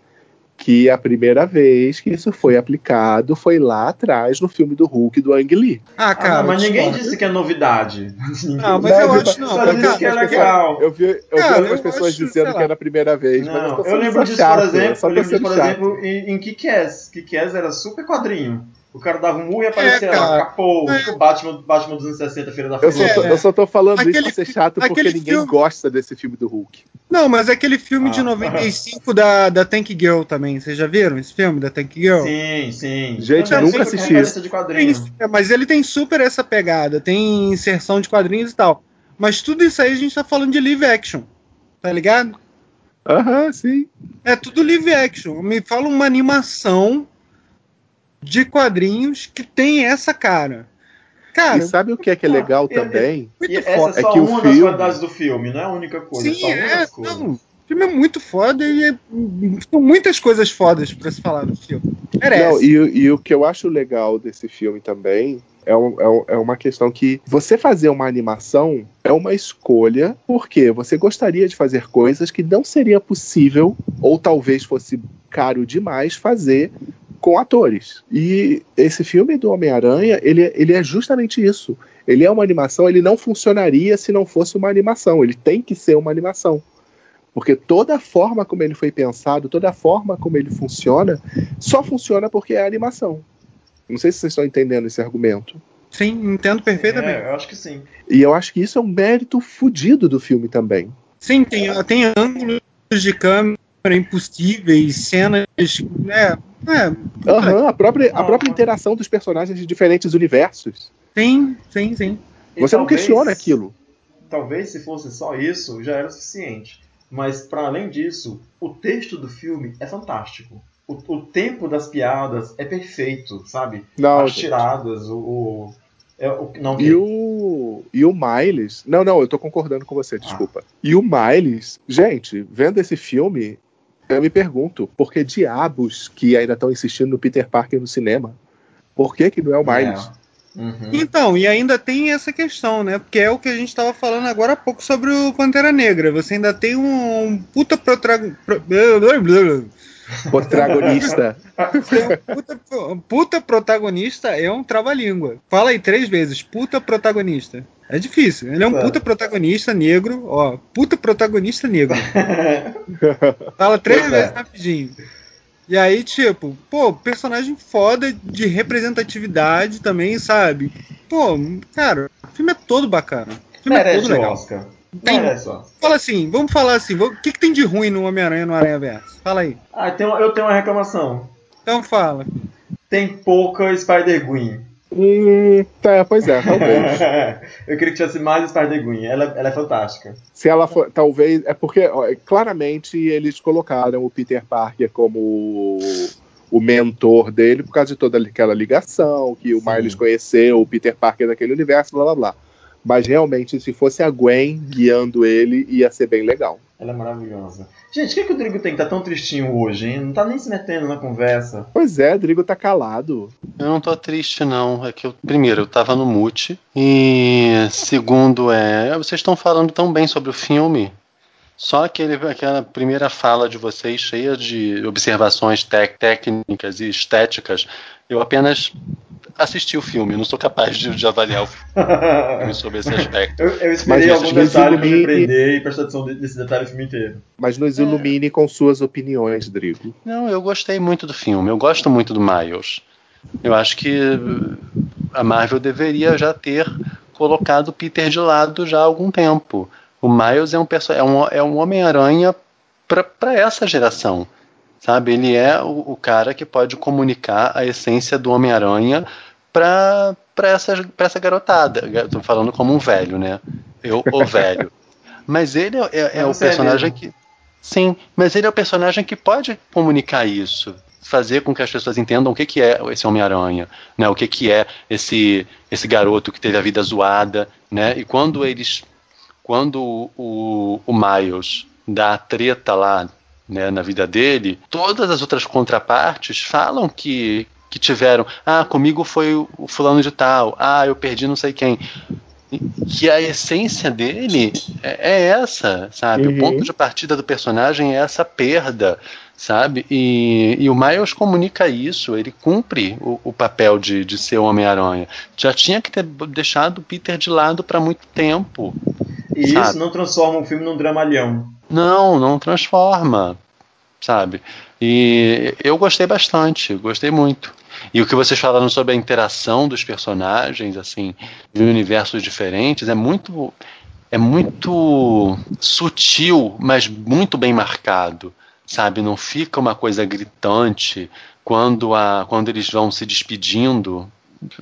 que a primeira vez que isso foi aplicado foi lá atrás no filme do Hulk do Ang Lee. Ah, Ah, cara. não, mas ninguém disse que é novidade. Não, mas Não, eu eu- acho não. só cara, disse que é legal. Eu vi, eu vi Cara, algumas eu pessoas acho, dizendo que era a primeira vez, mas Não, eu, tô eu lembro só disso, chato, por exemplo, só eu lembro disso, por chato. exemplo, em, em Kick-Ass. Kick-Ass era super quadrinho. O cara dava um murro e aparecia É, lá, capô, É. Batman, Batman dos anos 60, Feira da Eu só, Fruta. É. eu só tô falando Aquele isso pra ser chato porque aquele ninguém filme- gosta desse filme do Hulk. Não, mas é aquele filme de Ah. 95 da, da Tank Girl também. Vocês já viram esse filme da Tank Girl? Sim, sim. Gente, Também nunca assisti de Tem- quadrinho. é, mas ele tem super essa pegada, tem inserção de quadrinhos e tal. Mas tudo isso aí a gente tá falando de live action, tá ligado? Aham, sim. É tudo live action. Me fala uma animação de quadrinhos que tem essa cara. Cara, e sabe o que é que é legal também? E foda. essa é É só que o filme- qualidades do filme, não é a única coisa, é Sim, é. Não, o filme é muito foda e é, são muitas coisas fodas pra se falar do filme. Merece. Não, e, e o que eu acho legal desse filme também É, um, é, um, é uma questão que você fazer uma animação é uma escolha, porque você gostaria de fazer coisas que não seria possível, ou talvez fosse caro demais, fazer com atores. E esse filme do Homem-Aranha, ele, ele é justamente isso. Ele é uma animação, ele não funcionaria se não fosse uma animação. Ele tem que ser uma animação. Porque toda a forma como ele foi pensado, toda a forma como ele funciona, só funciona porque é animação. Não sei se vocês estão entendendo esse argumento. Sim, entendo perfeitamente. É, eu acho que sim. E eu acho que isso é um mérito fodido do filme também. Sim, tem, tem ângulos de câmera impossíveis, cenas. É, é, Aham, a, própria, a própria interação dos personagens de diferentes universos. sim, sim, sim. E Você não talvez- questiona aquilo. Talvez se fosse só isso, já era o suficiente. Mas, para além disso, o texto do filme é fantástico. O, o tempo das piadas é perfeito, sabe? Não, As gente. tiradas, o. o, é, o não, E o, e o Miles. Não, não, eu tô concordando com você, desculpa. E o Miles, gente, vendo esse filme, eu me pergunto, por que diabos que ainda estão insistindo no Peter Parker no cinema? Por que, que não é o Miles? É. Uhum. Então, e ainda tem essa questão, né? Porque é o que a gente estava falando agora há pouco sobre o Pantera Negra. Você ainda tem um, um puta protra... pro- Protagonista. puta, puta protagonista é um trava-língua. Fala aí três vezes, puta protagonista. É difícil. Ele é um Claro. puta protagonista negro, ó. Puta protagonista negro. Fala três é. vezes rapidinho. E aí, tipo, pô, personagem foda de representatividade também, sabe? Pô, cara, o filme é todo bacana. O filme é Merece todo o legal. Oscar. Tem-. Fala assim, vamos falar assim, o que, que tem de ruim no Homem-Aranha no Aranha Verso? Fala aí. Ah, eu tenho uma reclamação. Então fala. Tem pouca Spider-Gwen. Hum, tá, pois é, talvez. eu queria que tivesse mais Spider-Gwen. Ela, ela é fantástica. Se ela for, talvez, é porque ó, claramente eles colocaram o Peter Parker como o, o mentor dele por causa de toda aquela ligação que o Sim. Miles conheceu o Peter Parker daquele universo, blá blá blá. Mas realmente, se fosse a Gwen guiando ele, ia ser bem legal. Ela é maravilhosa. Gente, o que, é que o Drigo tem que tá tão tristinho hoje, hein? Não tá nem se metendo na conversa. Pois é, Drigo tá calado. Eu não tô triste, não. É que eu, primeiro, eu tava no mute. E segundo, é. Vocês estão falando tão bem sobre o filme. Só aquele, aquela primeira fala de vocês, cheia de observações tec- técnicas e estéticas, eu apenas assisti o filme, não sou capaz de, de avaliar o filme sobre esse aspecto. eu, eu esperei Mas algum nos detalhe pra me ilumine- prender e prestar atenção nesse detalhe o filme inteiro. Mas nos ilumine com suas opiniões, Drigo. Não, eu gostei muito do filme, eu gosto muito do Miles. Eu acho que a Marvel deveria já ter colocado o Peter de lado já há algum tempo. O Miles é um, é um, é um Homem-Aranha para essa geração. Sabe? Ele é o, o cara que pode comunicar a essência do Homem-Aranha para essa, pra essa garotada. Estou falando como um velho, né? Eu, o velho. Mas ele é, é- é o é personagem que. Sim, mas ele é o personagem que pode comunicar isso. Fazer com que as pessoas entendam o que, que é esse Homem-Aranha, né? o que, que é esse, esse garoto que teve a vida zoada. Né? E quando eles. Quando o, o Miles dá a treta lá né, na vida dele, todas as outras contrapartes falam que, que tiveram. Ah, comigo foi o fulano de tal. Ah, eu perdi não sei quem. Que a essência dele é, é essa, sabe? Uhum. O ponto de partida do personagem é essa perda, sabe? E, e o Miles comunica isso, ele cumpre o, o papel de, de ser o Homem-Aranha. Já tinha que ter deixado o Peter de lado para muito tempo. E Sabe? isso não transforma o filme num dramalhão. Não, não transforma, sabe? E eu gostei bastante, gostei muito. E o que vocês falaram sobre a interação dos personagens, assim, em universos diferentes, é muito, é muito sutil, mas muito bem marcado, sabe? Não fica uma coisa gritante quando, a, quando eles vão se despedindo.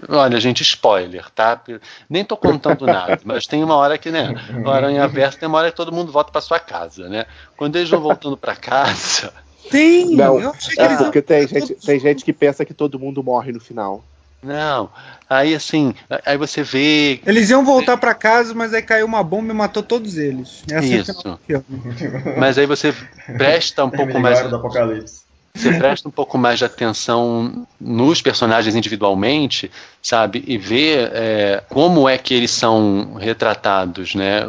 Olha, gente, spoiler, tá? Nem tô contando nada, mas tem uma hora que, né? O Aranha Verso tem uma hora que todo mundo volta para sua casa, né? Quando eles vão voltando para casa, Tem! Não, eu achei que É eles porque tem gente, tem gente que pensa que todo mundo morre no final. não. Aí assim, aí você vê Eles iam voltar pra casa, mas aí caiu uma bomba e matou todos eles. Essa é Isso. filme. Mas aí você presta um pouco mais. do Apocalipse. Você presta um pouco mais de atenção nos personagens individualmente, sabe? E vê é, como é que eles são retratados, né?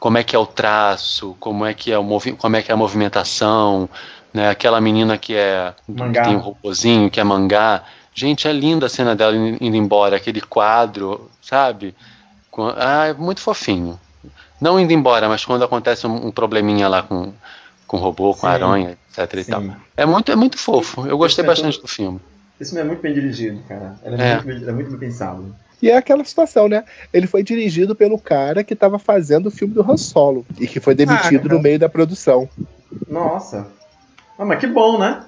Como é que é o traço, como é que é, o como é, que é a movimentação, né? Aquela menina que é mangá. tem um robôzinho, que é mangá. Gente, é linda a cena dela indo embora, aquele quadro, sabe? Ah, é muito fofinho. Não indo embora, mas quando acontece um, um probleminha lá com, com robô, com Sim. aranha, etc e tal. É muito, é muito fofo. Eu gostei bastante do filme. Esse filme é muito bem dirigido, cara. Ele é, é. Muito, é muito bem pensado. E é aquela situação, né? Ele foi dirigido pelo cara que estava fazendo o filme do Han Solo e que foi demitido ah, no meio da produção. Nossa. Ah, mas que bom, né?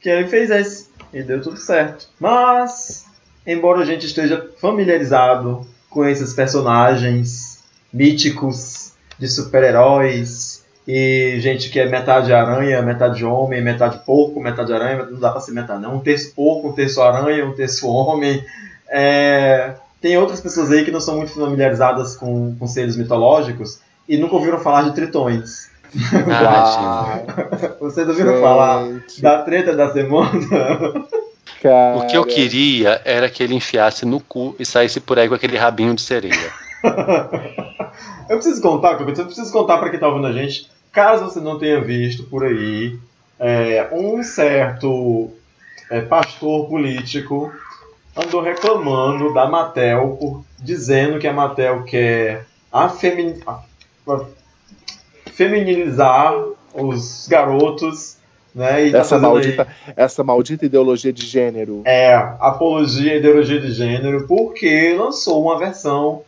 Que ele fez esse e deu tudo certo. Mas, embora a gente esteja familiarizado com esses personagens míticos de super-heróis e gente que é metade aranha, metade homem, metade porco, metade aranha, não dá pra ser metade, não. Um terço porco, um terço aranha, um terço homem. É... Tem outras pessoas aí que não são muito familiarizadas com, com seres mitológicos e nunca ouviram falar de tritões. Ah, Vocês ouviram gente. falar da treta da semana? Cara. O que eu queria era que ele enfiasse no cu e saísse por aí com aquele rabinho de sereia. eu preciso contar, eu preciso contar para quem tá ouvindo a gente, caso você não tenha visto por aí, é, um certo é, pastor político andou reclamando da Mattel, por, dizendo que a Mattel quer afemin, feminilizar os garotos né, tá essa, maldita, aí, essa maldita ideologia de gênero. É, apologia à ideologia de gênero, porque lançou uma versão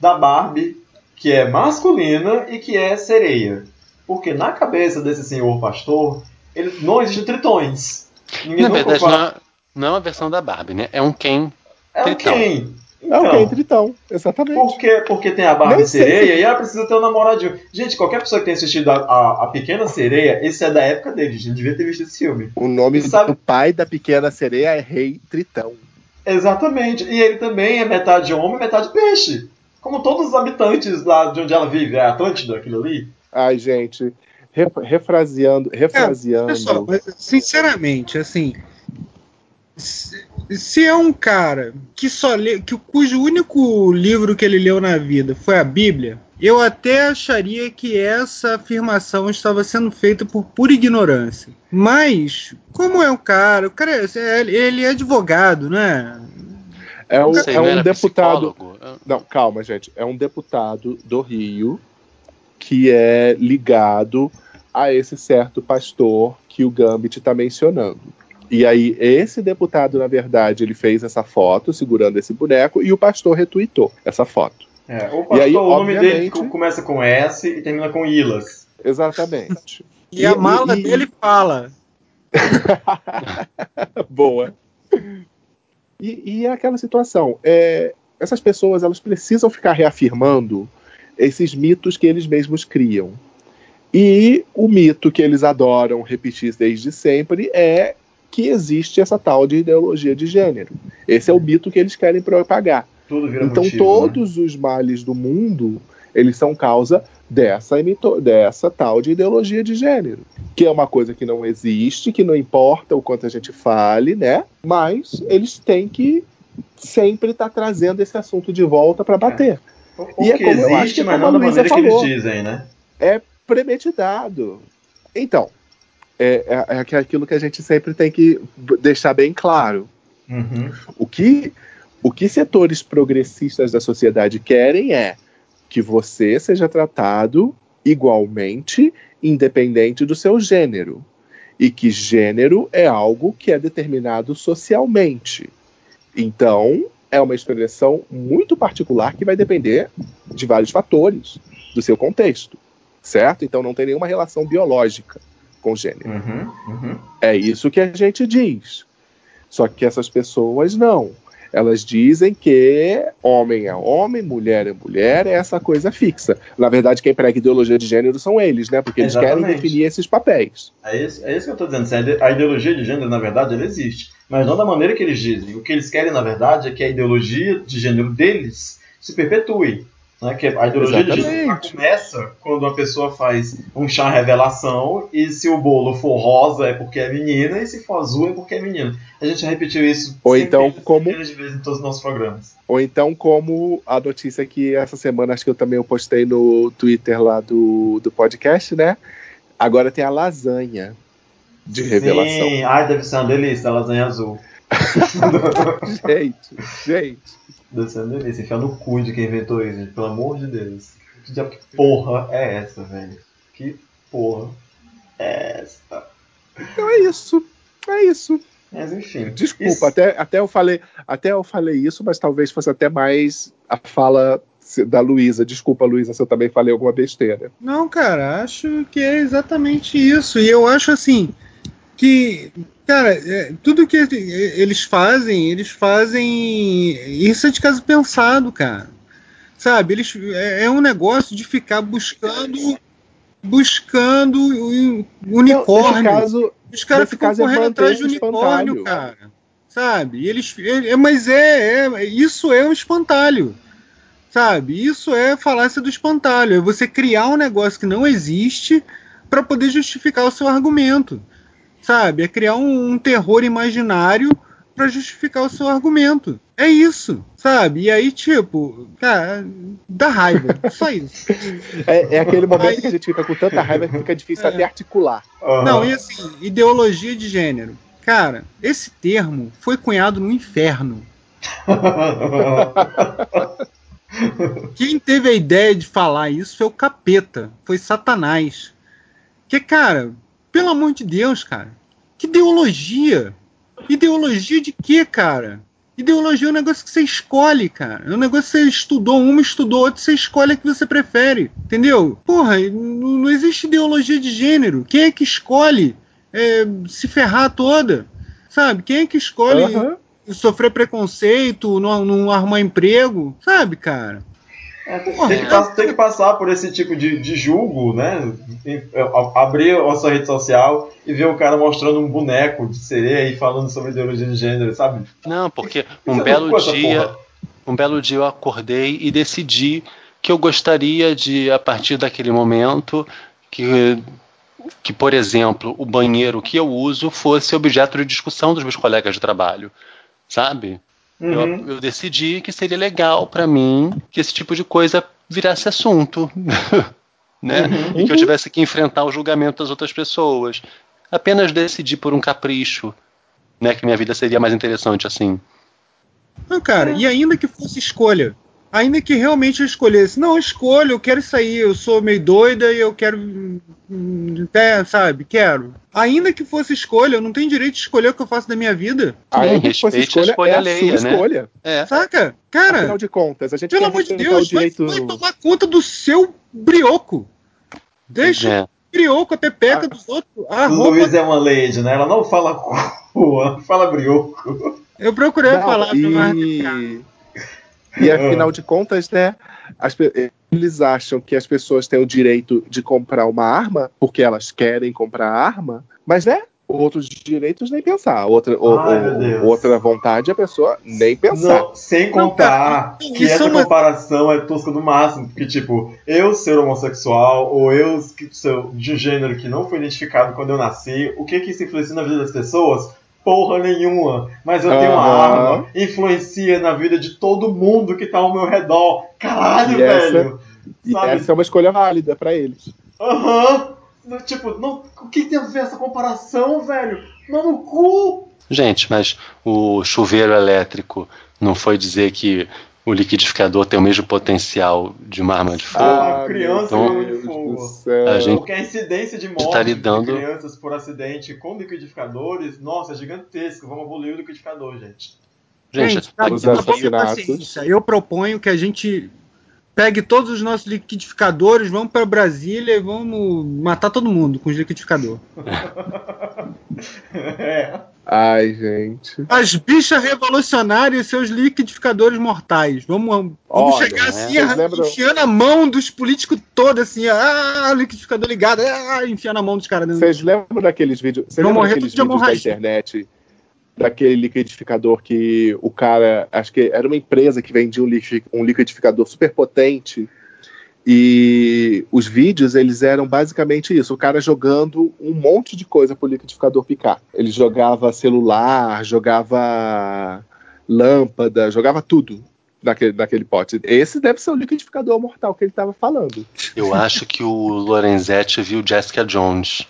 da Barbie que é masculina e que é sereia. Porque na cabeça desse senhor pastor, ele, não existem tritões. Ninguém na verdade, não é, não é uma versão da Barbie, né? É um Ken. É um Ken. Então, é o Ken Tritão, exatamente. Porque, porque tem a Barbie Sereia e ela precisa ter um namoradinho. Gente, qualquer pessoa que tenha assistido a, a, a, Pequena Sereia, esse é da época dele, a gente devia ter visto esse filme. O nome sabe... do pai da Pequena Sereia é Rei Tritão. Exatamente. E ele também é metade homem, metade peixe. Como todos os habitantes lá de onde ela vive, é Atlântida, aquilo ali. Ai, gente. Refraseando. refraseando. É, pessoal, sinceramente, assim se é um cara que só lê, que cujo único livro que ele leu na vida foi a Bíblia, eu até acharia que essa afirmação estava sendo feita por pura ignorância. Mas, como é um cara, o cara é, ele é advogado, né? É um, é um deputado. Psicólogo. Não, calma, gente. É um deputado do Rio que é ligado a esse certo pastor que o Gambit está mencionando. E aí, esse deputado, na verdade, ele fez essa foto segurando esse boneco e o pastor retweetou essa foto. É, o pastor, aí, o nome dele começa com S e termina com Ilas. Exatamente. e, e, a mala e, dele fala. Boa. E, e é aquela situação. É, essas pessoas elas precisam ficar reafirmando esses mitos que eles mesmos criam. E o mito que eles adoram repetir desde sempre é que existe essa tal de ideologia de gênero. Esse é o mito que eles querem propagar. então motivo, todos né? os males do mundo eles são causa dessa, dessa tal de ideologia de gênero, que é uma coisa que não existe, que não importa o quanto a gente fale, né? Mas eles têm que sempre estar tá trazendo esse assunto de volta para bater. É. O, e é como existe, que mas não da maneira falou, que eles dizem, né? É premeditado. Então, é, é, é aquilo que a gente sempre tem que deixar bem claro. Uhum. O, que, o que setores progressistas da sociedade querem é que você seja tratado igualmente, independente do seu gênero. E que gênero é algo que é determinado socialmente. Então, é uma expressão muito particular que vai depender de vários fatores do seu contexto, certo? Então, não tem nenhuma relação biológica com gênero. Uhum, uhum. É isso que a gente diz. Só que essas pessoas não. Elas dizem que homem é homem, mulher é mulher, é essa coisa fixa. Na verdade, quem prega ideologia de gênero são eles, né? Porque eles querem definir esses papéis. É isso, é isso que eu estou dizendo. A ideologia de gênero, na verdade, ela existe. Mas não da maneira que eles dizem. O que eles querem, na verdade, é que a ideologia de gênero deles se perpetue. Né? Que a ideologia de gênero Exatamente. começa quando a pessoa faz um chá revelação e se o bolo for rosa é porque é menina e se for azul é porque é menino. A gente já repetiu isso Ou então, como- de vezes em todos os nossos programas. Ou então, como a notícia que essa semana, acho que eu também eu postei no Twitter lá do, do podcast, né? Agora tem a lasanha de revelação. Sim, ai, deve ser uma delícia a lasanha azul. Gente, gente. Deve ser uma delícia. Enfiar no cu de quem inventou isso, gente. Pelo amor de Deus. Que diabo que porra é essa, velho? Que porra é essa? Então é isso. É isso. Mas enfim. Desculpa, Isso- até, até, eu falei, até eu falei isso, mas talvez fosse até mais a fala da Luísa. Desculpa, Luísa, se eu também falei alguma besteira. Não, cara, acho que é exatamente isso. E eu acho assim que, cara, é, tudo que eles fazem, eles fazem. Isso é de caso pensado, cara. Sabe? Eles, é, é um negócio de ficar buscando. Buscando unicórnio. Nesse caso, Os caras ficam é correndo manter atrás de unicórnio, espantalho. cara. Sabe? E eles, é- é- mas é, é- isso é um espantalho. Sabe? Isso é falácia do espantalho. É você criar um negócio que não existe para poder justificar o seu argumento. Sabe? É criar um, um terror imaginário para justificar o seu argumento. É isso, sabe? E aí, tipo, cara, dá raiva. Só isso. é, é aquele momento Aí- que a gente fica com tanta raiva que fica difícil É. até articular. Aham. Não, e assim, ideologia de gênero. Cara, esse termo foi cunhado no inferno. Quem teve a ideia de falar isso foi o capeta, foi Satanás. Que, cara, pelo amor de Deus, cara, que ideologia? Ideologia de quê, cara? Ideologia é um negócio que você escolhe, cara. É um negócio que você estudou uma, estudou outra, você escolhe a que você prefere. Entendeu? Porra, não, existe ideologia de gênero. Quem é que escolhe é, se ferrar toda? Sabe? Quem é que escolhe Aham. sofrer preconceito, não, não arrumar emprego? Sabe, cara? É, tem, tem que, tem que passar por esse tipo de, de julgo, né? É, Abrir a sua rede social e ver o cara mostrando um boneco de sereia e falando sobre ideologia de gênero, sabe? Não, porque Você um belo dia, porra? um belo dia eu acordei e decidi que eu gostaria de, a partir daquele momento, que, que por exemplo, o banheiro que eu uso fosse objeto de discussão dos meus colegas de trabalho, sabe? Uhum. Eu, eu decidi que seria legal pra mim que esse tipo de coisa virasse assunto, né? Uhum. E que eu tivesse que enfrentar o julgamento das outras pessoas. Apenas decidi por um capricho, né? Que minha vida seria mais interessante assim. Não, cara, e ainda que fosse escolha, ainda que realmente eu escolhesse, não, eu escolho, eu quero sair, eu sou meio doida e eu quero. hum, Até, sabe, quero. Ainda que fosse escolha, eu não tenho direito de escolher o que eu faço da minha vida. Aí que fosse respeite a escolha, escolha é a alheia, sua né? escolha. É. Saca? Cara, Afinal de contas, a gente pelo amor de Deus, direito. vai, vai tomar conta do seu brioco. Deixa É. o brioco, a pepeca dos outros. A roupa. Luiz é uma lady, né? Ela não fala cu, ela fala brioco. Eu procurei a Não, palavra, mas. E... e afinal de contas, né? as eles acham que as pessoas têm o direito de comprar uma arma porque elas querem comprar arma, mas né? Outros direitos nem pensar. Outra, ou- Ai, ou- outra vontade a pessoa nem pensar. Não, sem Não, contar cara, que isso essa é uma- comparação é tosca do máximo, porque tipo, eu ser homossexual ou eu sou de um gênero que não foi identificado quando eu nasci, o que que isso influencia na vida das pessoas? Porra nenhuma. Mas eu tenho uma arma, influencia na vida de todo mundo que tá ao meu redor. Caralho, E essa- velho. E Sabe? essa é uma escolha válida pra eles. Aham. No- Tipo, não, o que tem a ver essa comparação, velho? Mano, no cu! Gente, mas o chuveiro elétrico não foi dizer que o liquidificador tem o mesmo potencial de uma arma de fogo? Ah, criança então- com arma de fogo. A gente- Porque a incidência de morte tá lidando- de crianças por acidente com liquidificadores, nossa, é gigantesco. Vamos abolir o liquidificador, gente. Gente, Gente, tá, tá paciência. Eu proponho que a gente pegue todos os nossos liquidificadores, vamos para Brasília e vamos matar todo mundo com os liquidificadores. É. Ai, gente. As bichas revolucionárias e seus liquidificadores mortais. Vamos, vamos Olha, chegar né? assim, lembram- enfiando a mão dos políticos todos, assim, ah, liquidificador ligado, ah, enfiando a mão dos caras. Vocês lembram daqueles vídeos? Vocês lembram daqueles vídeos da internet? daquele liquidificador que o cara, acho que era uma empresa que vendia um, um liquidificador super potente e os vídeos, eles eram basicamente isso: o cara jogando um monte de coisa pro liquidificador picar. Ele jogava celular, jogava lâmpada, jogava tudo naquele, naquele pote. Esse deve ser o liquidificador mortal que ele estava falando. Eu acho que o Lorenzetti viu Jessica Jones,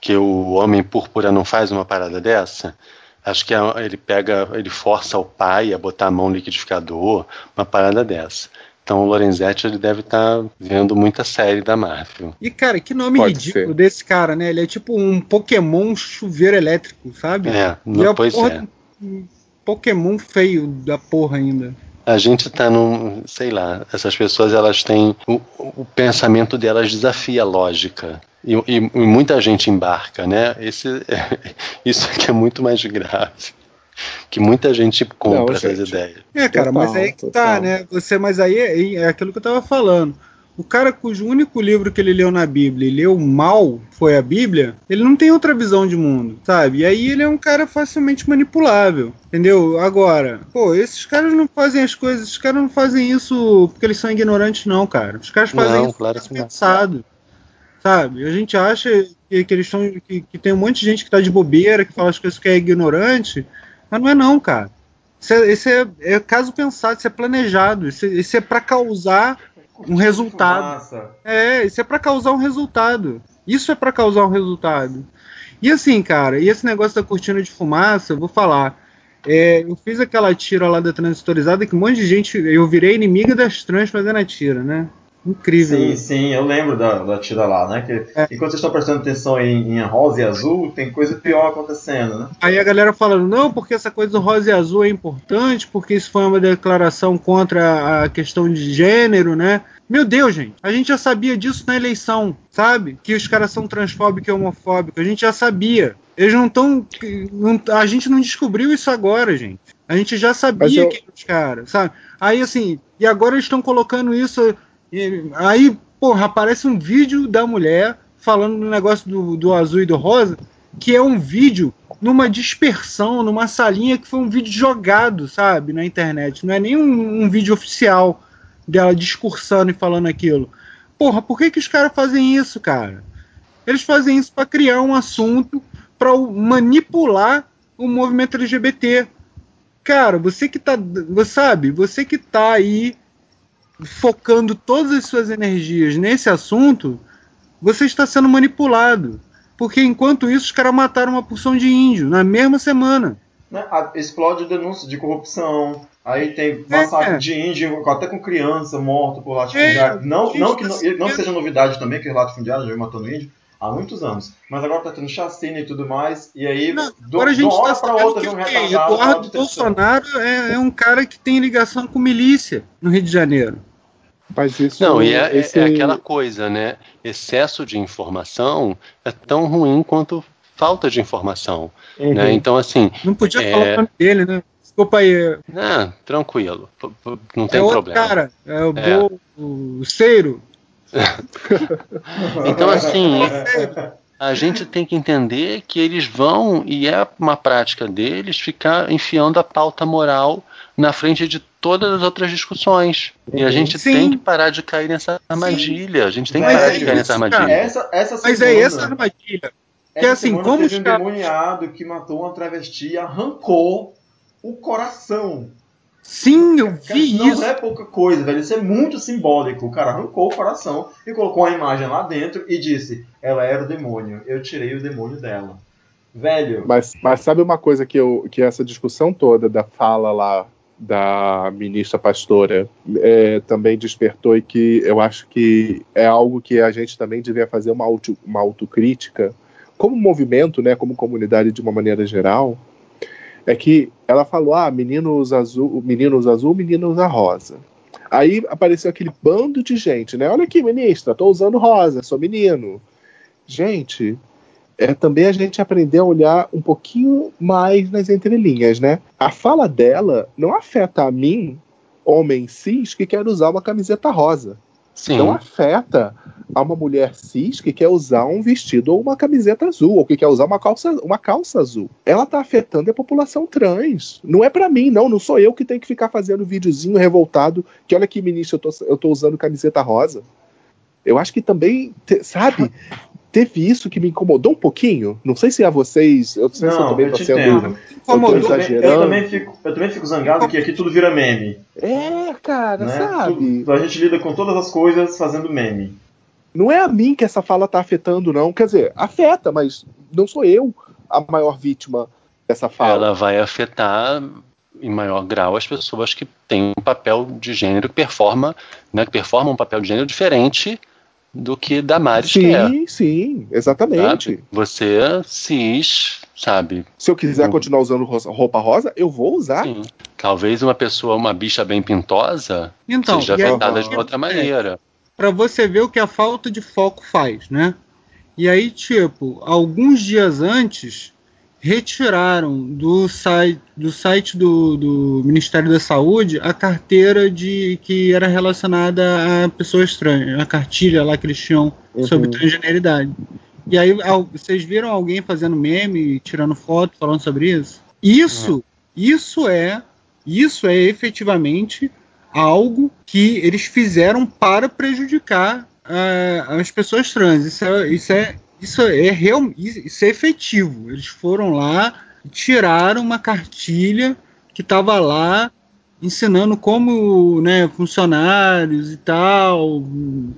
que o Homem Púrpura não faz uma parada dessa. Acho que é, ele pega, ele força o pai a botar a mão no liquidificador, uma parada dessa. Então o Lorenzetti ele deve estar tá vendo muita série da Marvel. E cara, que nome Pode ridículo ser. desse cara, né? Ele é tipo um Pokémon chuveiro elétrico, sabe? É, não, é pois porra, é. Um Pokémon feio da porra ainda. A gente tá num, sei lá, essas pessoas elas têm o, o pensamento delas desafia a lógica. E, e, e muita gente embarca, né? Esse, isso aqui é muito mais grave que muita gente compra não, essas gente. ideias. É, cara, total, mas aí que tá, né? Você, mas aí é, é aquilo que eu tava falando. O cara cujo único livro que ele leu na Bíblia e leu mal foi a Bíblia, ele não tem outra visão de mundo, sabe? E aí ele é um cara facilmente manipulável, entendeu? Agora, pô, esses caras não fazem as coisas, esses caras não fazem isso porque eles são ignorantes, não, cara. Os caras fazem não, isso claro pensado, sabe? A gente acha que, que eles estão. Que, que, tem um monte de gente que tá de bobeira, que fala as coisas que é ignorante, mas não é não, cara. Isso é, isso é, é caso pensado, isso é planejado, isso, isso é para causar um resultado. É, isso é para causar um resultado. Isso é para causar um resultado. E assim, cara, e esse negócio da cortina de fumaça, eu vou falar. É, eu fiz aquela tira lá da transistorizada que um monte de gente. Eu virei inimiga das trans fazendo a tira, né? Incrível. Sim, sim, eu lembro da, da tira lá, né? Que é. enquanto vocês estão prestando atenção em, em, rosa e azul, tem coisa pior acontecendo, né? Aí a galera falando, não, porque essa coisa do rosa e azul é importante, porque isso foi uma declaração contra a questão de gênero, né? Meu Deus, gente, a gente já sabia disso na eleição, sabe? Que os caras são transfóbicos e homofóbicos, a gente já sabia. Eles não estão. A gente não descobriu isso agora, gente. A gente já sabia eu... que os caras, sabe? Aí assim, e agora eles estão colocando isso e aí, porra, aparece um vídeo da mulher falando do negócio do, do azul e do rosa, que é um vídeo numa dispersão, numa salinha que foi um vídeo jogado, sabe, na internet. Não é nem um, um vídeo oficial dela discursando e falando aquilo. Porra, por que, que os caras fazem isso, cara? Eles fazem isso para criar um assunto, para manipular o movimento LGBT. Cara, você que tá. Sabe, você que tá aí focando todas as suas energias nesse assunto, você está sendo manipulado. Porque enquanto isso, os caras mataram uma porção de índio na mesma semana. Né? Explode denúncia de corrupção. Aí tem massacre é. de índio, até com criança morta por latifundiário. É, não, não que não, não seja novidade também que latifundiário já matando índio há muitos anos. Mas agora tá tendo chacina e tudo mais. E aí, não, do, agora a gente hora tá outra, vem um retardado. Eduardo Bolsonaro é, é, um cara que tem ligação com milícia no Rio de Janeiro. Mas isso não, e é, esse... é, aquela coisa, né? Excesso de informação é tão ruim quanto falta de informação. Uhum. Né? Então, assim. Não podia é... falar o nome dele, né? Desculpa aí. Não, tranquilo. Não tem é problema. cara, é o, é. Bo... o Ceiro. então, assim. a gente tem que entender que eles vão, e é uma prática deles, ficar enfiando a pauta moral na frente de todas as outras discussões. E a gente Sim. tem que parar de cair nessa armadilha. Sim. A gente tem que parar é de cair nessa armadilha. Essa, essa Mas é essa armadilha. Que é assim, como teve um demoniado que matou uma travesti e arrancou o coração. Sim, eu vi não isso. Não é pouca coisa, velho. Isso é muito simbólico. O cara arrancou o coração e colocou a imagem lá dentro e disse: ela era o demônio. Eu tirei o demônio dela. Velho. Mas, mas sabe uma coisa que, eu, que essa discussão toda da fala lá da ministra pastora é, também despertou e que eu acho que é algo que a gente também devia fazer uma, auto, uma autocrítica como movimento, né, como comunidade de uma maneira geral, é que ela falou, ah, meninos azul, meninos azul, meninos a rosa. Aí apareceu aquele bando de gente, né? Olha aqui, ministra, tô usando rosa, sou menino. Gente, é também a gente aprender a olhar um pouquinho mais nas entrelinhas, né? A fala dela não afeta a mim, homem cis, que quer usar uma camiseta rosa. Sim. Não afeta a uma mulher cis que quer usar um vestido ou uma camiseta azul, ou que quer usar uma calça, uma calça azul. Ela tá afetando a população trans. Não é para mim, não. Não sou eu que tenho que ficar fazendo videozinho revoltado que olha que ministro, eu tô, eu tô usando camiseta rosa. Eu acho que também, sabe, teve isso que me incomodou um pouquinho. Não sei se a vocês. Eu não sei se eu Não, também eu tô te sendo. entendo. Eu Incomodou. tô também, eu, exagerando. também fico, eu também fico zangado que aqui tudo vira meme. É, cara, Né? sabe? Tudo- a gente lida com todas as coisas fazendo meme. Não é a mim que essa fala tá afetando, não. Quer dizer, afeta, mas não sou eu a maior vítima dessa fala. Ela vai afetar em maior grau as pessoas que têm um papel de gênero que performa, né, que performam um papel de gênero diferente do que Damares quer. Sim, sim, exatamente. Sabe? Você cis, sabe? Se eu quiser Uhum. continuar usando roupa rosa, eu vou usar. Sim. Talvez uma pessoa, uma bicha bem pintosa, Então, seja afetada de outra maneira. Pra você ver o que a falta de foco faz, né? E aí, tipo, alguns dias antes, retiraram do site do, site do, do Ministério da Saúde a carteira de que era relacionada a pessoas trans, a cartilha lá que eles tinham sobre Uhum. transgeneridade. E aí, vocês viram alguém fazendo meme, tirando foto, falando sobre isso? Isso, isso é, isso é efetivamente algo que eles fizeram para prejudicar ah, as pessoas trans. Isso é, isso é, isso é real, isso é efetivo. Eles foram lá e tiraram uma cartilha que estava lá ensinando como né, funcionários e tal,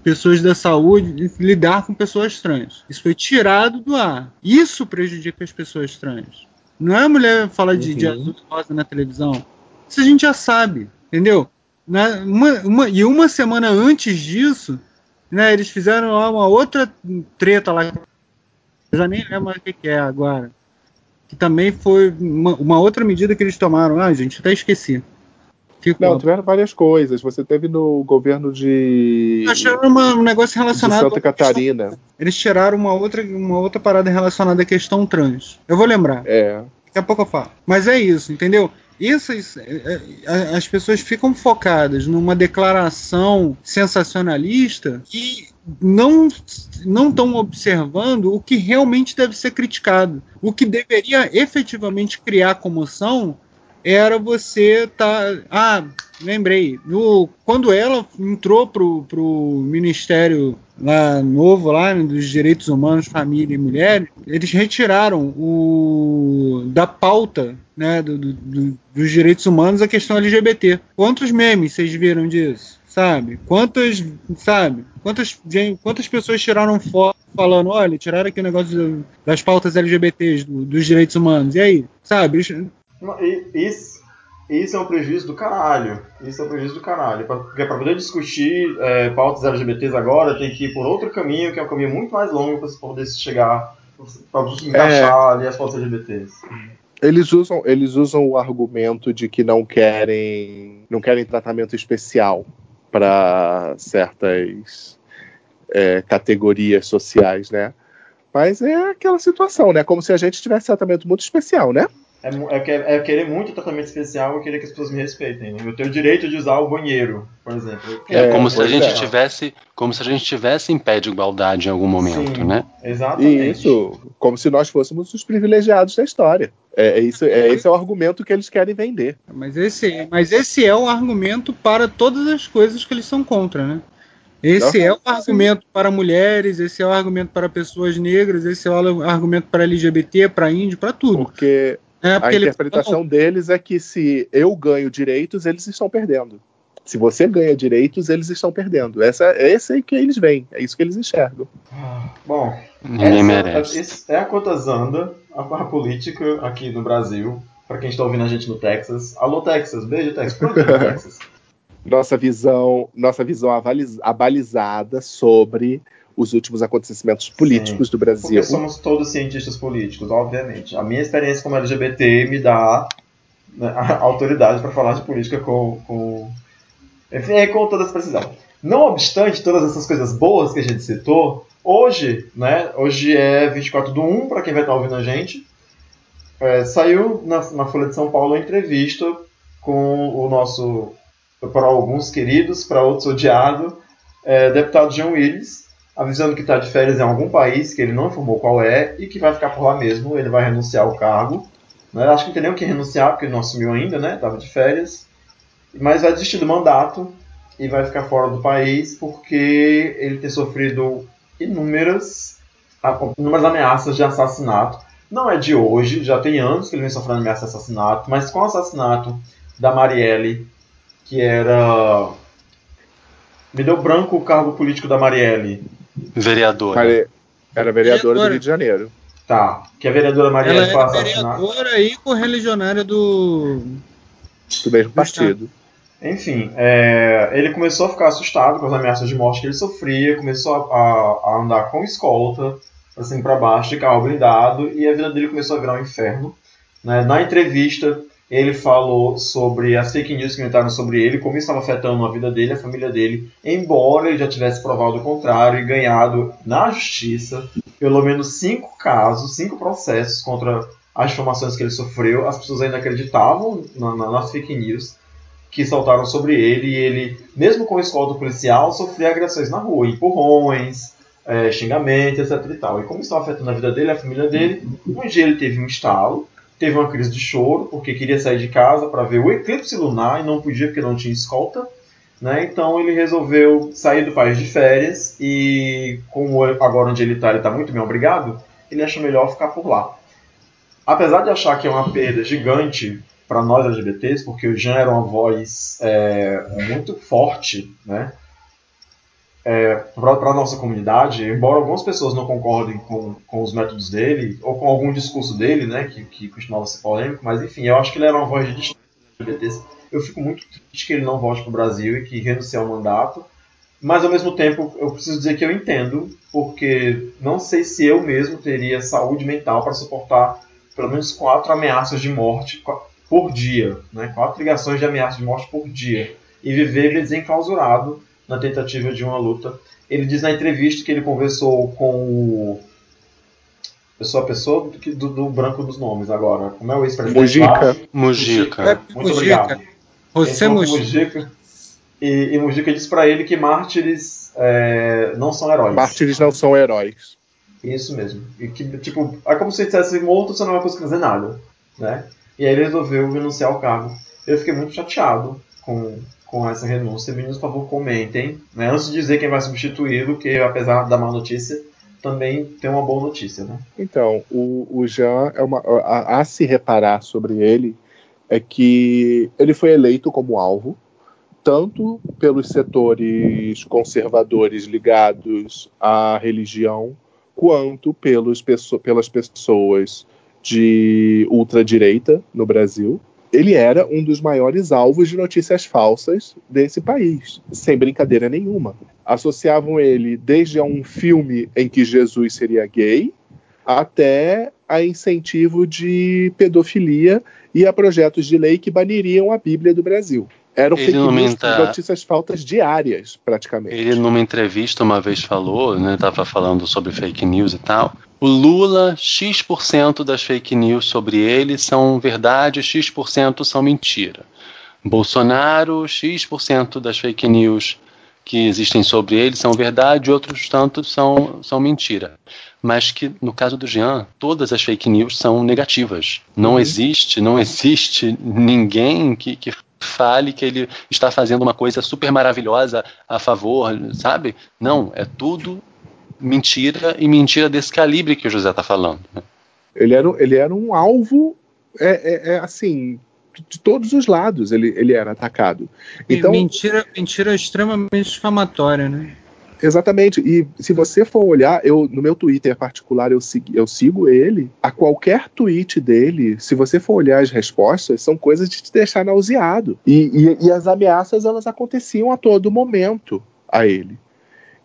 pessoas da saúde, lidar com pessoas trans. Isso foi tirado do ar. Isso prejudica as pessoas trans. Não é a mulher falar de, de Uhum. azul e rosa na televisão. Isso a gente já sabe, entendeu? Na- uma, uma- e uma semana antes disso, né, eles fizeram lá uma outra treta lá. Eu já nem lembro o que, que é agora. Que também foi uma, uma outra medida que eles tomaram. Ah, gente, até esqueci. Fico, Não, tiveram várias coisas. Você teve no governo de, Eles tiraram uma- um negócio de relacionado. Santa Catarina. Eles tiraram uma outra, uma outra parada relacionada à questão trans. Eu vou lembrar. É. Daqui a pouco eu falo. Mas é isso, entendeu? Essas, é, é, as pessoas ficam focadas numa declaração sensacionalista e não não estão observando o que realmente deve ser criticado. O que deveria efetivamente criar comoção era você tá ah lembrei no, quando ela entrou pro, pro ministério lá novo lá dos direitos humanos família e mulher eles retiraram o da pauta né do, do- do- dos direitos humanos a questão LGBT quantos memes vocês viram disso sabe? Quantas sabe? Quantas quantas pessoas tiraram foto falando olha tiraram aqui o negócio das pautas LGBTs do- dos direitos humanos. E aí sabe? Isso, isso é um prejuízo do caralho. Isso é um prejuízo do caralho. Porque para poder discutir é, pautas LGBTs agora, tem que ir por outro caminho, que é um caminho muito mais longo para poder chegar, para encaixar ali as pautas LGBTs. Eles usam, eles usam o argumento de que não querem, não querem tratamento especial para certas é, categorias sociais, né? Mas é aquela situação, né? Como se a gente tivesse tratamento muito especial, né? É, é é querer muito tratamento especial, eu queria que as pessoas me respeitem. né? Eu tenho o direito de usar o banheiro, por exemplo. É, É, como se a gente é. tivesse, como se a gente tivesse em pé de igualdade em algum momento, Sim. né? Exatamente. Isso, como se nós fôssemos os privilegiados da história. É, é isso, é, esse é o argumento que eles querem vender. Mas esse, mas esse é o argumento para todas as coisas que eles são contra, né? Esse é o argumento para mulheres, esse é o argumento para pessoas negras, esse é o argumento para LGBT, para índio, para tudo. Porque É, a porque ele- interpretação deles é que se eu ganho direitos, eles estão perdendo. Se você ganha direitos, eles estão perdendo. Essa, é esse aí que eles veem, é isso que eles enxergam. Ah, Bom, Ninguém essa, merece. é a quantas anda a, a política aqui no Brasil. Pra quem está ouvindo a gente no Texas. Alô, Texas. Beijo, Texas. Pronto, Texas. Nossa visão, nossa visão avaliz- abalizada sobre os últimos acontecimentos políticos do Brasil. Porque somos todos cientistas políticos, obviamente. A minha experiência como LGBT me dá né, autoridade para falar de política com, com, enfim, é, com toda essa precisão. Não obstante todas essas coisas boas que a gente citou, hoje, né, hoje é 24 do 1, para quem vai estar ouvindo a gente, é, saiu na, na Folha de São Paulo a entrevista com o nosso, para alguns queridos, para outros odiado, é, deputado Jean Willis, avisando que está de férias em algum país, que ele não informou qual é, e que vai ficar por lá mesmo, ele vai renunciar ao cargo. Né? Acho que não tem nem o que renunciar, porque ele não assumiu ainda, né? Estava de férias. Mas vai desistir do mandato e vai ficar fora do país porque ele tem sofrido inúmeras, inúmeras ameaças de assassinato. Não é de hoje, já tem anos que ele vem sofrendo ameaça de assassinato, mas com o assassinato da Marielle, que era. Me deu branco o cargo político da Marielle. Vereadora. Mari- Era vereadora do Rio de Janeiro. Tá, que a vereadora Marielle Ela foi é assassinada. vereadora e correligionária do. Do mesmo partido. Enfim, é, ele começou a ficar assustado com as ameaças de morte que ele sofria, começou a, a- a andar com escolta, assim para baixo, de carro blindado, e a vida dele começou a virar um inferno. né? Na entrevista, ele falou sobre as fake news que inventaram sobre ele, como isso estava afetando a vida dele, a família dele, embora ele já tivesse provado o contrário e ganhado na justiça pelo menos cinco casos, cinco processos contra as informações que ele sofreu. As pessoas ainda acreditavam na- na- nas fake news que saltaram sobre ele e ele, mesmo com escolta policial, sofria agressões na rua, empurrões, é, xingamentos, etc e tal. E como isso estava afetando a vida dele, a família dele, um dia ele teve um estalo, teve uma crise de choro, porque queria sair de casa para ver o eclipse lunar e não podia porque não tinha escolta. Né? Então ele resolveu sair do país de férias e, como agora onde ele está, ele está muito bem obrigado, ele acha melhor ficar por lá. Apesar de achar que é uma perda gigante para nós LGBTs, porque o Jean era uma voz é, muito forte, né? Para a nossa comunidade, embora algumas pessoas não concordem com, com os métodos dele, ou com algum discurso dele, né, que, que costumava ser polêmico, mas enfim, eu acho que ele era uma voz de LGBTs. Eu fico muito triste que ele não volte para o Brasil e que renuncie ao mandato, mas ao mesmo tempo eu preciso dizer que eu entendo, porque não sei se eu mesmo teria saúde mental para suportar pelo menos quatro ameaças de morte por dia, né? quatro ligações de ameaça de morte por dia, e viver desenclausurado na tentativa de uma luta. Ele diz na entrevista que ele conversou com o. Eu sou a pessoa do, do, do branco dos nomes agora. Como é o ex-presidente? Mujica. lá? Mujica. É, Muito Mujica. obrigado. Você Mujica. Mujica. E, e Mujica disse pra ele que mártires é, não são heróis. Mártires não são heróis. Isso mesmo. E que, tipo, é como se ele dissesse morto, você não vai conseguir fazer nada. Né? E aí ele resolveu renunciar ao cargo. Eu fiquei muito chateado com, com essa renúncia. Meninos, por favor, comentem. Né? Antes de dizer quem vai substituí-lo, que apesar da má notícia, também tem uma boa notícia. Né? Então, o, o Jean, é uma, a, a se reparar sobre ele é que ele foi eleito como alvo, tanto pelos setores conservadores ligados à religião, quanto pelos, pelas pessoas de ultradireita no Brasil. Ele era um dos maiores alvos de notícias falsas desse país, sem brincadeira nenhuma. Associavam ele desde a um filme em que Jesus seria gay, até a incentivo de pedofilia e a projetos de lei que baniriam a Bíblia do Brasil. Eram Ele fake news, notícias faltas diárias, praticamente. Ele, numa entrevista, uma vez falou, né, tava falando sobre fake news e tal. O Lula, X% das fake news sobre ele são verdade, X% são mentira. Bolsonaro, X% das fake news que existem sobre ele são verdade, outros tantos são, são mentira. Mas que, no caso do Jean, todas as fake news são negativas. Não Uhum. existe, não existe ninguém que, que fale que ele está fazendo uma coisa super maravilhosa a favor, sabe? Não, é tudo mentira e mentira desse calibre que o José está falando. né? Ele era, ele era um alvo, é, é- é assim, de- todos os lados ele, ele era atacado. Então, mentira, mentira extremamente difamatória, né? Exatamente. E se você for olhar, eu no meu Twitter particular eu, eu sigo ele. A qualquer tweet dele, se você for olhar as respostas, são coisas de te deixar nauseado. E, e- e as ameaças elas aconteciam a todo momento a ele.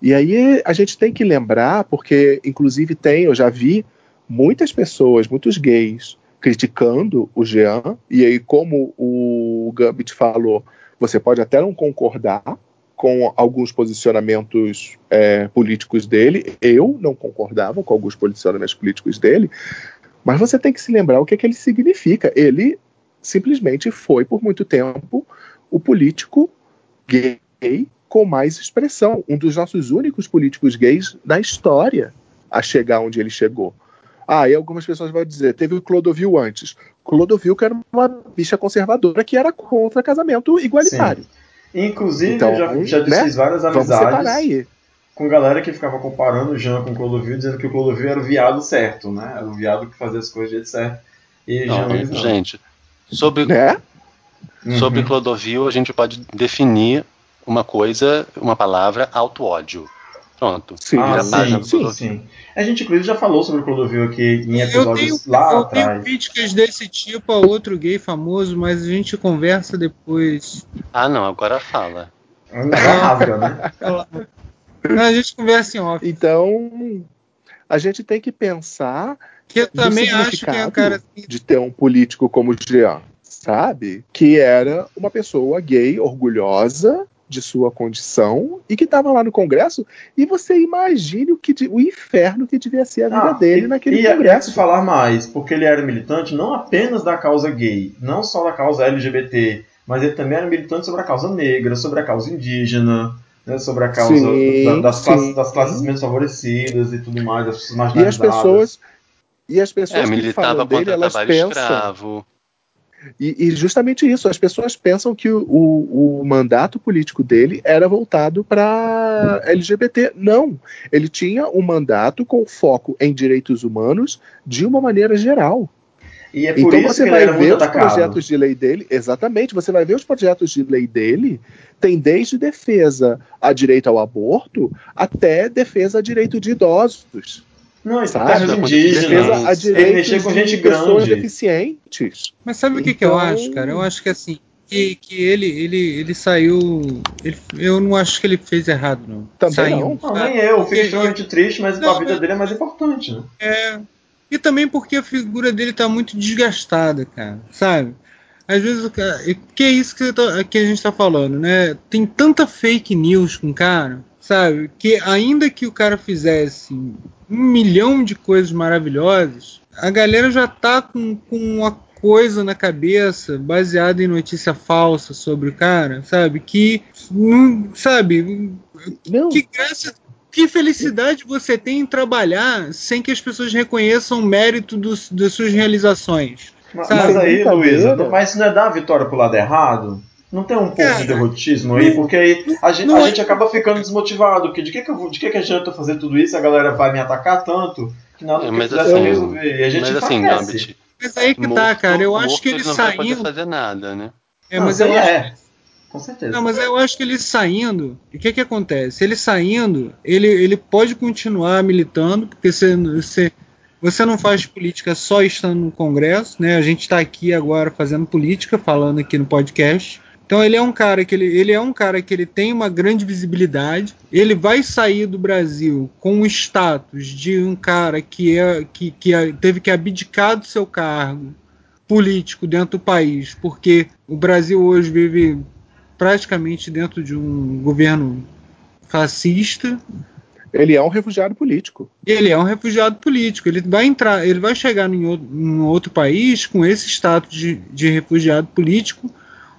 E aí a gente tem que lembrar, porque inclusive tem, eu já vi muitas pessoas, muitos gays criticando o Jean. E aí, como o Gambit falou, você pode até não concordar com alguns posicionamentos é, políticos dele. Eu não concordava com alguns posicionamentos políticos dele, mas você tem que se lembrar o que, é que ele significa. Ele simplesmente foi, por muito tempo, o político gay com mais expressão, um dos nossos únicos políticos gays da história a chegar onde ele chegou. Ah, e algumas pessoas vão dizer, teve o Clodovil antes. Clodovil que era uma bicha conservadora que era contra casamento igualitário. Sim. Inclusive, então, já, já né? desfiz né? várias amizades com galera que ficava comparando o Jean com o Clodovil, dizendo que o Clodovil era o viado certo, né? Era o viado que fazia as coisas de jeito certo. E não, Jean, não. Gente, sobre, né? sobre uhum. Clodovil, a gente pode definir uma coisa, uma palavra, auto-ódio. Pronto. Sim, ah, sim, sim, sim, A gente, inclusive, já falou sobre o Clodovil aqui em episódios tenho, lá eu atrás. Eu tenho críticas desse tipo a outro gay famoso, mas a gente conversa depois. Ah, não, agora fala. Rasga, né? a gente conversa em off. Então, a gente tem que pensar que eu também acho que é um cara assim. de ter um político como o Jean, sabe? Que era uma pessoa gay, orgulhosa, de sua condição e que estava lá no Congresso. E você imagine o, que, o inferno que devia ser a vida ah, dele e, naquele e Congresso. E falar mais, porque ele era militante não apenas da causa gay, não só da causa LGBT, mas ele também era militante sobre a causa negra, sobre a causa indígena. Né, sobre a causa sim, da, das, classes, das, classes, menos favorecidas e tudo mais, das pessoas marginalizadas. E as pessoas, e as pessoas é, que falam dele, elas pensam... Escravo. E, e, justamente isso, as pessoas pensam que o, o, o mandato político dele era voltado para LGBT. Não, ele tinha um mandato com foco em direitos humanos de uma maneira geral. E é por então isso você que vai ver os atacado. projetos de lei dele, exatamente, você vai ver os projetos de lei dele, tem desde defesa a direito ao aborto até defesa a direito de idosos. Não, é terras indígenas. A ele mexer com gente grande. deficientes. Mas sabe então... o que, que eu então- acho, cara? Eu acho que assim, que, que ele, ele, ele saiu. Ele, eu não acho que ele fez errado, não. Também saiu, não. não nem eu. Fico extremamente triste, mas não, a vida dele é mais importante, né? É. E também porque a figura dele tá muito desgastada, cara. Sabe? Às vezes, que é isso que, tá, que a gente tá falando, né? Tem tanta fake news com o cara, sabe? Que ainda que o cara fizesse um milhão de coisas maravilhosas, a galera já tá com, com uma coisa na cabeça baseada em notícia falsa sobre o cara, sabe? Que, sabe? Não. Que graça, que felicidade você tem em trabalhar sem que as pessoas reconheçam o mérito dos, das suas realizações. Mas, mas aí, Luísa, mas isso não é dar a vitória pro lado errado? Não tem um pouco Cara, de derrotismo aí? Porque aí a gente, a é... gente acaba ficando desmotivado. Que de que, que, eu, de que, que adianta fazer tudo isso? A galera vai me atacar tanto que nada é, mas que assim, resolver. E a gente mas assim, Gambit, mas aí que tá, morto, tá, cara. Eu acho que ele, ele não saindo. Vai poder fazer nada, né? É, mas não, eu acho... é. Com certeza. Não, mas eu acho que ele saindo, o que que acontece? Ele saindo, ele, ele pode continuar militando, porque você, você você não faz política só estando no Congresso, né? A gente está aqui agora fazendo política, falando aqui no podcast. Então ele é um cara que ele, ele é um cara que ele tem uma grande visibilidade. Ele vai sair do Brasil com o status de um cara que é que, que é, teve que abdicar do seu cargo político dentro do país, porque o Brasil hoje vive praticamente dentro de um governo fascista, ele é um refugiado político. Ele é um refugiado político. Ele vai entrar, ele vai chegar em outro, em outro país com esse status de, de refugiado político,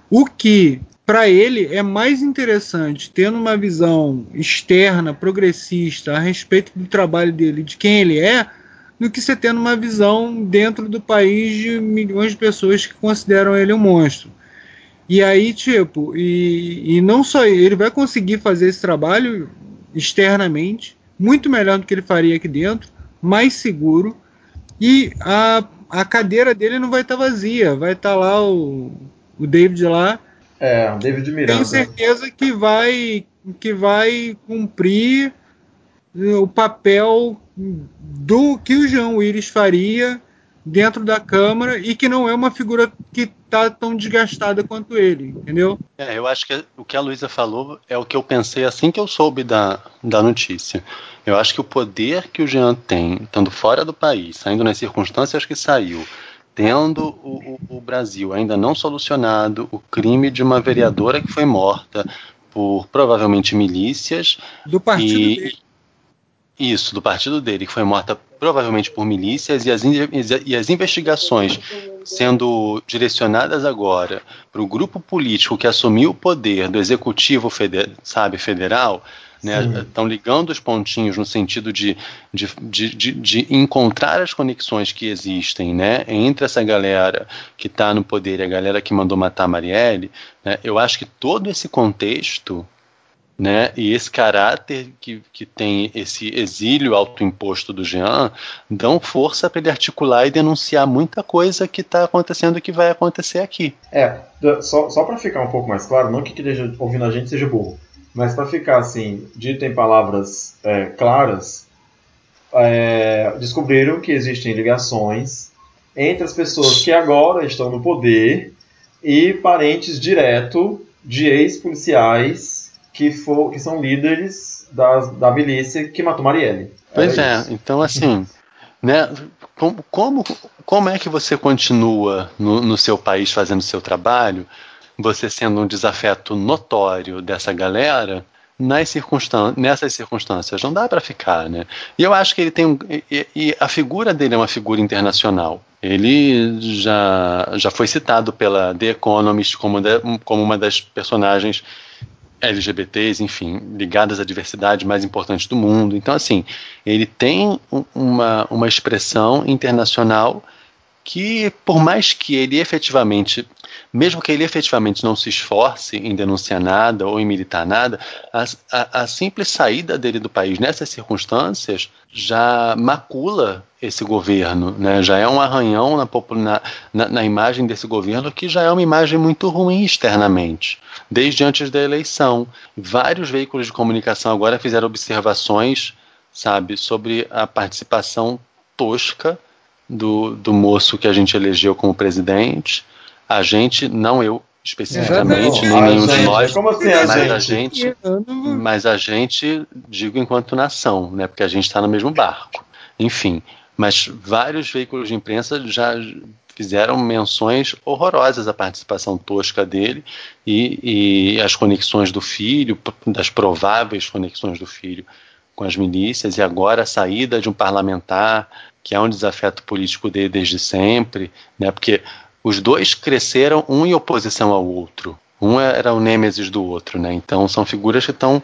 o que para ele é mais interessante tendo uma visão externa, progressista a respeito do trabalho dele, de quem ele é, do que você tendo uma visão dentro do país de milhões de pessoas que consideram ele um monstro. E aí, tipo, e, e não só ele vai conseguir fazer esse trabalho externamente, muito melhor do que ele faria aqui dentro, mais seguro, e a, a cadeira dele não vai estar tá vazia, vai estar tá lá o, o David lá. É, o David Miranda. Tenho certeza que vai, que vai cumprir o papel do que o João Willis faria dentro da Câmara e que não é uma figura que está tão desgastada quanto ele, entendeu? É, eu acho que o que a Luísa falou é o que eu pensei assim que eu soube da, da notícia. Eu acho que o poder que o Jean tem, estando fora do país, saindo nas circunstâncias que saiu, tendo o, o, o Brasil ainda não solucionado o crime de uma vereadora que foi morta por provavelmente milícias do partido e, dele. Isso, do partido dele, que foi morta provavelmente por milícias, e as, e as investigações sendo direcionadas agora para o grupo político que assumiu o poder do executivo feder, sabe, federal, estão né, ligando os pontinhos no sentido de, de, de, de, encontrar as conexões que existem né, entre essa galera que está no poder e a galera que mandou matar a Marielle. Né, eu acho que todo esse contexto né? E esse caráter que, que tem esse exílio autoimposto do Jean dão força para ele articular e denunciar muita coisa que está acontecendo e que vai acontecer aqui. É, só, só para ficar um pouco mais claro, não que quem esteja ouvindo a gente seja burro, mas para ficar assim, dito em palavras é, claras, é, descobriram que existem ligações entre as pessoas que agora estão no poder e parentes direto de ex-policiais que, for, que são líderes das, da milícia que matou Marielle. Pois é, isso. então assim, né, como, como, como é que você continua no, no seu país fazendo seu trabalho, você sendo um desafeto notório dessa galera, nas nessas circunstâncias. Não dá para ficar, né? E eu acho que ele tem um, e, e, a figura dele é uma figura internacional. Ele já, já foi citado pela The Economist como, de, como uma das personagens LGBTs, enfim, ligadas à diversidade mais importante do mundo. Então, assim, ele tem uma, uma expressão internacional que, por mais que ele efetivamente, mesmo que ele efetivamente não se esforce em denunciar nada ou em militar nada, a, a, a simples saída dele do país nessas circunstâncias já macula esse governo, né? já é um arranhão na, na, na imagem desse governo que já é uma imagem muito ruim externamente desde antes da eleição. Vários veículos de comunicação agora fizeram observações, sabe, sobre a participação tosca do, do moço que a gente elegeu como presidente. A gente, não eu especificamente, nem nenhum de nós, Como assim, a mas gente? a gente, mas a gente, digo enquanto nação, né, porque a gente está no mesmo barco. Enfim, mas vários veículos de imprensa já fizeram menções horrorosas à participação tosca dele e, e as conexões do filho, das prováveis conexões do filho com as milícias, e agora a saída de um parlamentar, que é um desafeto político dele desde sempre, né, porque os dois cresceram um em oposição ao outro. Um era o nêmesis do outro, né? Então são figuras que estão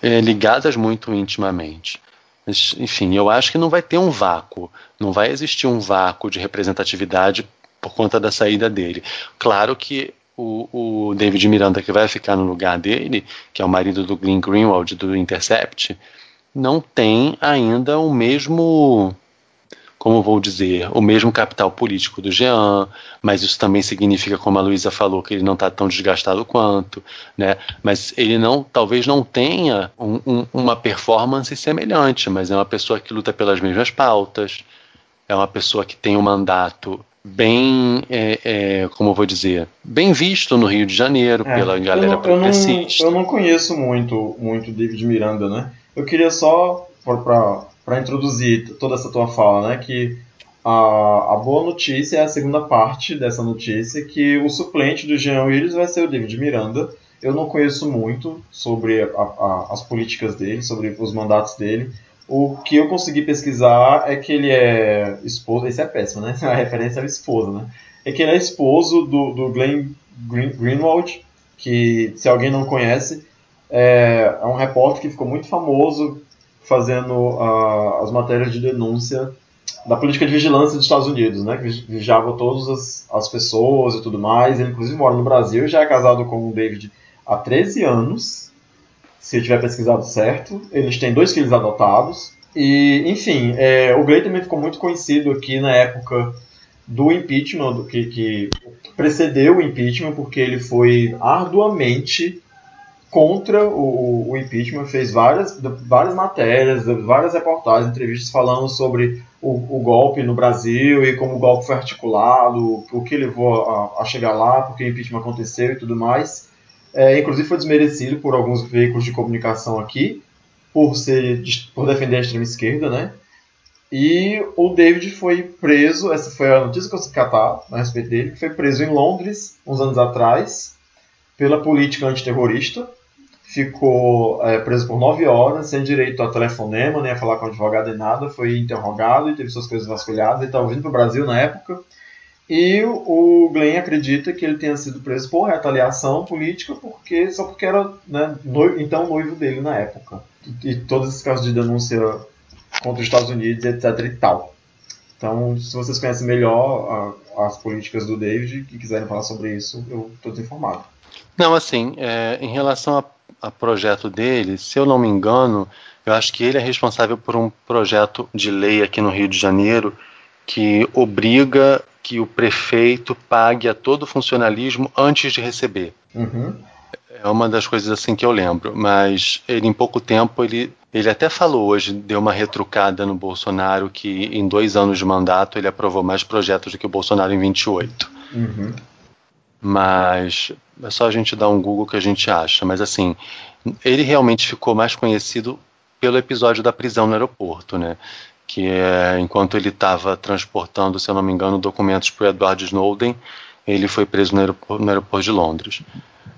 é, ligadas muito intimamente. Mas, enfim, eu acho que não vai ter um vácuo, não vai existir um vácuo de representatividade por conta da saída dele. Claro que o, o David Miranda, que vai ficar no lugar dele, que é o marido do Glenn Greenwald do Intercept, não tem ainda o mesmo como vou dizer, o mesmo capital político do Jean, mas isso também significa, como a Luísa falou, que ele não está tão desgastado quanto, né? Mas ele não, talvez não tenha um, um, uma performance semelhante, mas é uma pessoa que luta pelas mesmas pautas, é uma pessoa que tem um mandato bem, é, é, como vou dizer, bem visto no Rio de Janeiro é, pela galera eu não, progressista. Eu não, eu não conheço muito, muito David Miranda, né? Eu queria só, para para introduzir toda essa tua fala, né? Que a, a boa notícia é a segunda parte dessa notícia, que o suplente do Jean Willis vai ser o David Miranda. Eu não conheço muito sobre a, a, as políticas dele, sobre os mandatos dele. O que eu consegui pesquisar é que ele é esposo. Isso é péssimo, né? A referência é o esposo, né? É que ele é esposo do, do Glenn Green, Greenwald, que, se alguém não conhece, é, é um repórter que ficou muito famoso fazendo uh, as matérias de denúncia da política de vigilância dos Estados Unidos, né, que vigiava todas as, as pessoas e tudo mais. Ele, inclusive, mora no Brasil, já é casado com o David há 13 anos, se eu tiver pesquisado certo. Eles têm dois filhos adotados. E, enfim, é, o Gray também ficou muito conhecido aqui na época do impeachment, do que, que precedeu o impeachment, porque ele foi arduamente contra o, o, impeachment, fez várias, várias matérias, várias reportagens, entrevistas falando sobre o, o, golpe no Brasil e como o golpe foi articulado, o que levou a, a chegar lá, porque o impeachment aconteceu e tudo mais. É, inclusive foi desmerecido por alguns veículos de comunicação aqui, por, ser, por defender a extrema esquerda, né? E o David foi preso, essa foi a notícia que eu catar a respeito dele, foi preso em Londres uns anos atrás pela política antiterrorista, ficou é, preso por nove horas, sem direito a telefonema, nem a falar com advogado nem nada, foi interrogado e teve suas coisas vasculhadas. Ele estava vindo para o Brasil na época. E o Glenn acredita que ele tenha sido preso por retaliação política porque só porque era né, noivo, então noivo dele na época. E, e todos esses casos de denúncia contra os Estados Unidos, etc e tal. Então, se vocês conhecem melhor a, as políticas do David e quiserem falar sobre isso, eu estou desinformado. Não, assim, é, em relação a a projeto dele, se eu não me engano, eu acho que ele é responsável por um projeto de lei aqui no Rio de Janeiro que obriga que o prefeito pague a todo funcionalismo antes de receber. Uhum. É uma das coisas assim que eu lembro, mas ele em pouco tempo ele ele até falou hoje, deu uma retrucada no Bolsonaro que em dois anos de mandato ele aprovou mais projetos do que o Bolsonaro em 28. Uhum. Mas é só a gente dar um Google que a gente acha. Mas assim, ele realmente ficou mais conhecido pelo episódio da prisão no aeroporto, né? Que é enquanto ele estava transportando, se eu não me engano, documentos para Edward Snowden, ele foi preso no aeroporto, no aeroporto de Londres.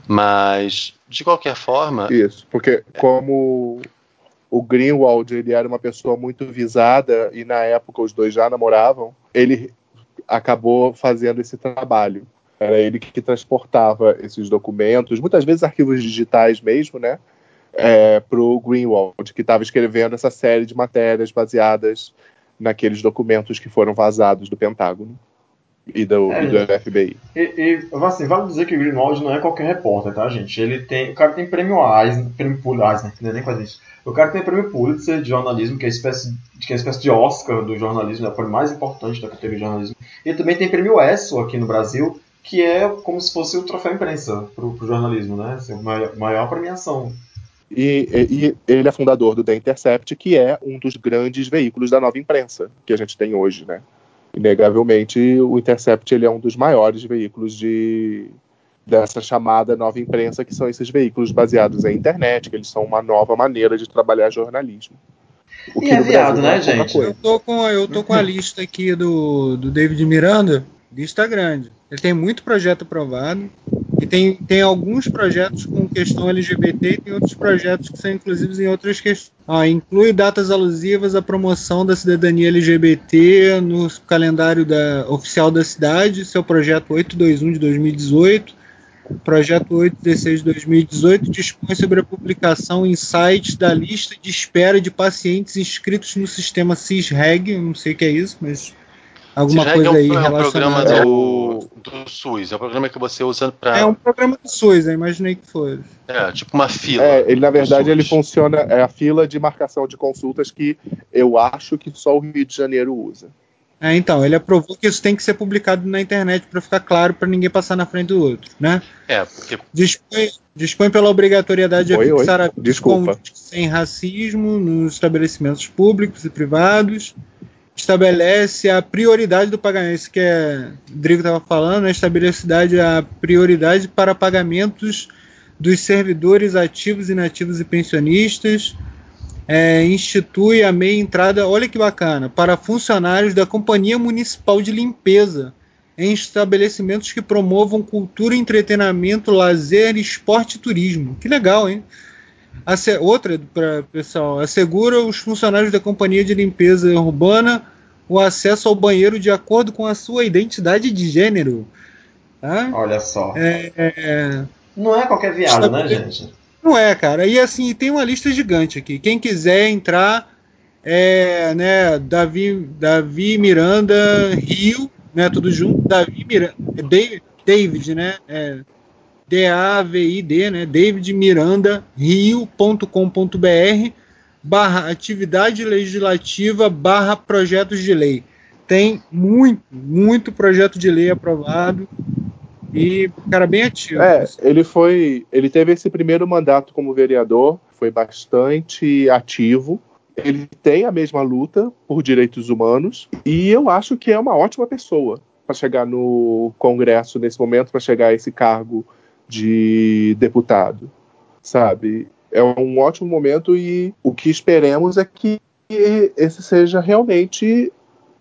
Mas, de qualquer forma. Isso, porque como o Greenwald ele era uma pessoa muito visada e na época os dois já namoravam, ele acabou fazendo esse trabalho. Era ele que transportava esses documentos, muitas vezes arquivos digitais mesmo, né? É, para o Greenwald, que estava escrevendo essa série de matérias baseadas naqueles documentos que foram vazados do Pentágono e do, é, e do FBI. E, e, assim, vale dizer que o Greenwald não é qualquer repórter, tá, gente? Ele tem, o cara tem prêmio Eisner, prêmio Pulitzer, não é nem quase isso. O cara tem prêmio Pulitzer de jornalismo, que é, espécie, que é uma espécie de Oscar do jornalismo, é o prêmio mais importante da categoria de jornalismo. E também tem prêmio ESSO aqui no Brasil, que é como se fosse o troféu imprensa para o jornalismo, né? Assim, a maior, maior premiação. E, e, ele é fundador do The Intercept, que é um dos grandes veículos da nova imprensa que a gente tem hoje, né? Inegavelmente, o Intercept ele é um dos maiores veículos de dessa chamada nova imprensa, que são esses veículos baseados em internet, que eles são uma nova maneira de trabalhar jornalismo. O e é viado, né, é gente? Eu tô, com, eu tô com a lista aqui do, do David Miranda, lista grande. Ele tem muito projeto aprovado e tem, tem alguns projetos com questão LGBT e tem outros projetos que são inclusivos em outras questões. Ah, inclui datas alusivas à promoção da cidadania LGBT no calendário da, oficial da cidade, seu projeto 821 de 2018. O projeto 816 de 2018 dispõe sobre a publicação em sites da lista de espera de pacientes inscritos no sistema CISREG, não sei o que é isso, mas alguma coisa é um, aí é um relacionada programa do, do SUS, é um programa que você usa para É um programa do SUS, eu imaginei que fosse. É, tipo uma fila. É, ele na verdade ele funciona, é a fila de marcação de consultas que eu acho que só o Rio de Janeiro usa. É, então, ele aprovou que isso tem que ser publicado na internet para ficar claro para ninguém passar na frente do outro, né? É, porque... dispõe, dispõe pela obrigatoriedade de oi, fixar oi. Desculpa. sem racismo nos estabelecimentos públicos e privados, estabelece a prioridade do pagamento, isso que é, o Rodrigo estava falando, né? estabelece a prioridade para pagamentos dos servidores ativos, inativos e pensionistas, é, institui a meia entrada, olha que bacana, para funcionários da Companhia Municipal de Limpeza em estabelecimentos que promovam cultura, entretenimento, lazer, esporte e turismo. Que legal, hein? Ace outra, para pessoal, assegura os funcionários da Companhia de Limpeza Urbana o acesso ao banheiro de acordo com a sua identidade de gênero. Tá? Olha só. É, é, Não é qualquer viado, né, gente? Não é, cara. E assim, tem uma lista gigante aqui. Quem quiser entrar, é, né, Davi, Davi Miranda Rio, né, tudo junto. Davi Miranda, é David, David, né, é, D-A-V-I-D, né, David Miranda Rio.com.br barra atividade legislativa barra projetos de lei. Tem muito, muito projeto de lei aprovado e cara bem ativo. É, ele foi, ele teve esse primeiro mandato como vereador, foi bastante ativo. Ele tem a mesma luta por direitos humanos e eu acho que é uma ótima pessoa para chegar no Congresso nesse momento, para chegar a esse cargo de deputado, sabe? É um ótimo momento e o que esperemos é que esse seja realmente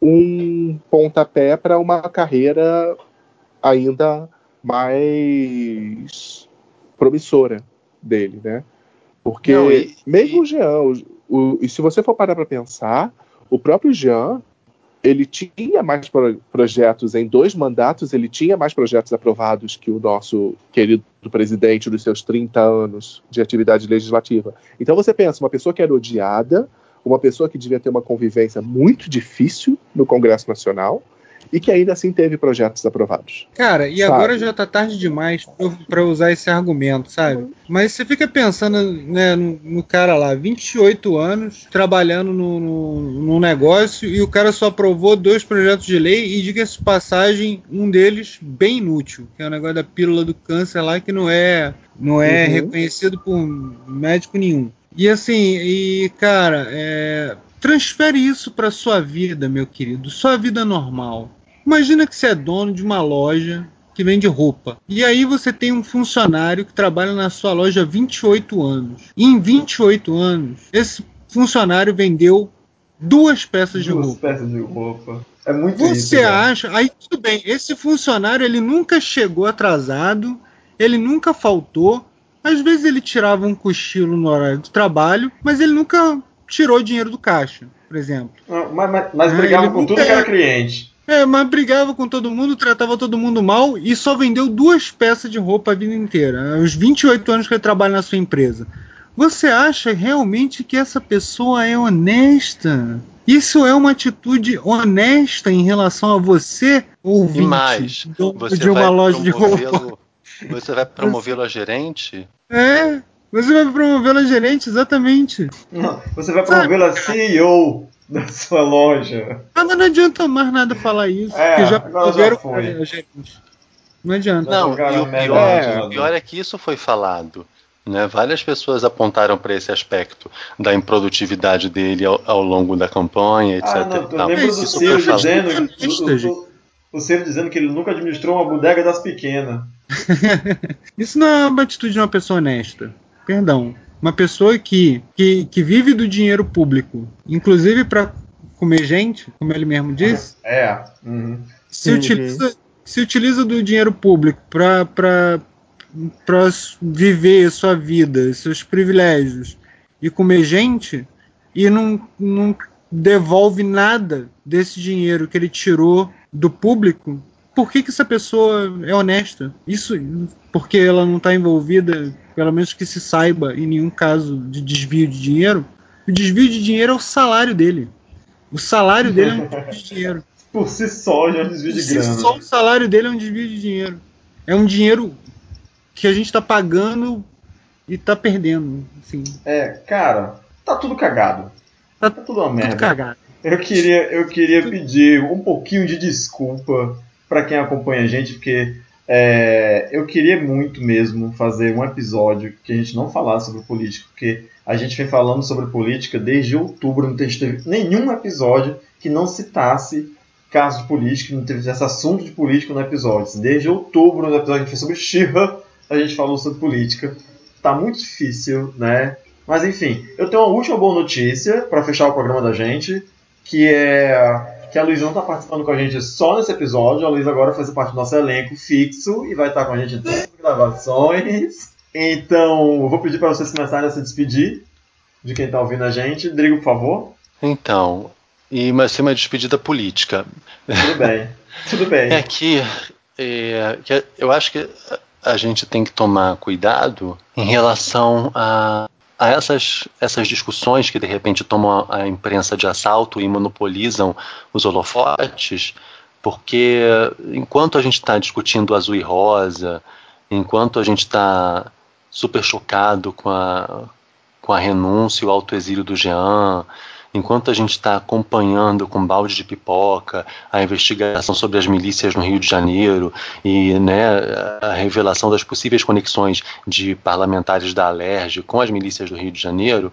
um pontapé para uma carreira ainda mais promissora dele, né? Porque Não, e- mesmo e- o Jean, o- o- e se você for parar para pensar, o próprio Jean, ele tinha mais pro- projetos em dois mandatos, ele tinha mais projetos aprovados que o nosso querido presidente dos seus 30 anos de atividade legislativa. Então você pensa, uma pessoa que era odiada, uma pessoa que devia ter uma convivência muito difícil no Congresso Nacional e que ainda assim teve projetos aprovados. Cara, e Sabe? agora já tá tarde demais pra usar esse argumento, sabe? Mas você fica pensando né, no, no cara lá, 28 anos, trabalhando no, no, num negócio e o cara só aprovou dois projetos de lei e, diga-se passagem, um deles bem inútil, que é o negócio da pílula do câncer lá, que não é, não é Uhum. reconhecido por médico nenhum. E assim, e cara, é, transfere isso pra sua vida, meu querido, sua vida normal. Imagina que você é dono de uma loja que vende roupa. E aí você tem um funcionário que trabalha na sua loja há 28 anos. E em 28 anos, esse funcionário vendeu duas peças de Duas roupa. peças de roupa. É muito. Você acha? Aí tudo bem, esse funcionário ele nunca chegou atrasado, ele nunca faltou. Às vezes ele tirava um cochilo no horário do trabalho, mas ele nunca tirou dinheiro do caixa, por exemplo. Não, Mas, mas, mas Ah, brigava ele com tudo que era cliente. É, mas brigava com todo mundo, tratava todo mundo mal e só vendeu duas peças de roupa a vida inteira. Os 28 anos que ele trabalha na sua empresa. Você acha realmente que essa pessoa é honesta? Isso é uma atitude honesta em relação a você, ouvinte, E mais, você de uma vai loja de roupa? promovê-lo. Você vai promovê-lo a gerente? É, você vai promovê-lo a gerente, exatamente. Não, você vai promovê-la CEO da sua loja. Ah, mas não adianta mais nada falar isso, É, porque já agora foi. a gerente. Não adianta. Não, e o merda pior, no o pior é que isso foi falado. Né? Várias pessoas apontaram para esse aspecto da improdutividade dele ao, ao longo da campanha, etc. Ah, não, eu lembro do Ciro dizendo. Honesta, o- o- gente. O Ciro dizendo que ele nunca administrou uma bodega das pequenas. Isso não é uma atitude de uma pessoa honesta. Perdão. Uma pessoa que, que, que vive do dinheiro público, inclusive para comer gente, como ele mesmo disse, É. uhum. se, Uhum. utiliza, se utiliza do dinheiro público para viver sua vida, seus privilégios e comer gente e não, não devolve nada desse dinheiro que ele tirou do público, por que, que essa pessoa é honesta? Isso porque ela não está envolvida, pelo menos que se saiba, em nenhum caso de desvio de dinheiro. O desvio de dinheiro é o salário dele. O salário dele é um desvio de dinheiro. Por si só já é um desvio de Se grana. só o salário dele é um desvio de dinheiro. É um dinheiro que a gente está pagando e está perdendo. Assim, É, cara, tá tudo cagado. Tá Tá tudo uma tudo merda. cagado. Eu queria, eu queria pedir um pouquinho de desculpa pra quem acompanha a gente, porque é, eu queria muito mesmo fazer um episódio que a gente não falasse sobre política, porque a gente vem falando sobre política desde outubro, não teve nenhum episódio que não citasse casos de política, não teve esse assunto de política no episódio. Desde outubro, no episódio que a gente fez sobre Xirra, a gente falou sobre política. Tá muito difícil, né? Mas enfim, eu tenho uma última boa notícia para fechar o programa da gente, que é que a Luísa não está participando com a gente só nesse episódio, a Luísa agora faz parte do nosso elenco fixo e vai estar com a gente em todas as gravações. Então, eu vou pedir para vocês começarem a se despedir de quem está ouvindo a gente. Drigo, por favor. Então, e vai ser uma despedida política. Tudo bem. Tudo bem. É que, é, que eu acho que a gente tem que tomar cuidado em relação a, a essas, essas discussões que de repente tomam a, imprensa de assalto e monopolizam os holofotes, porque enquanto a gente está discutindo azul e rosa, enquanto a gente está super chocado com a, com a renúncia e o autoexílio do Jean, enquanto a gente está acompanhando com balde de pipoca a investigação sobre as milícias no Rio de Janeiro e né, a revelação das possíveis conexões de parlamentares da Alerj com as milícias do Rio de Janeiro,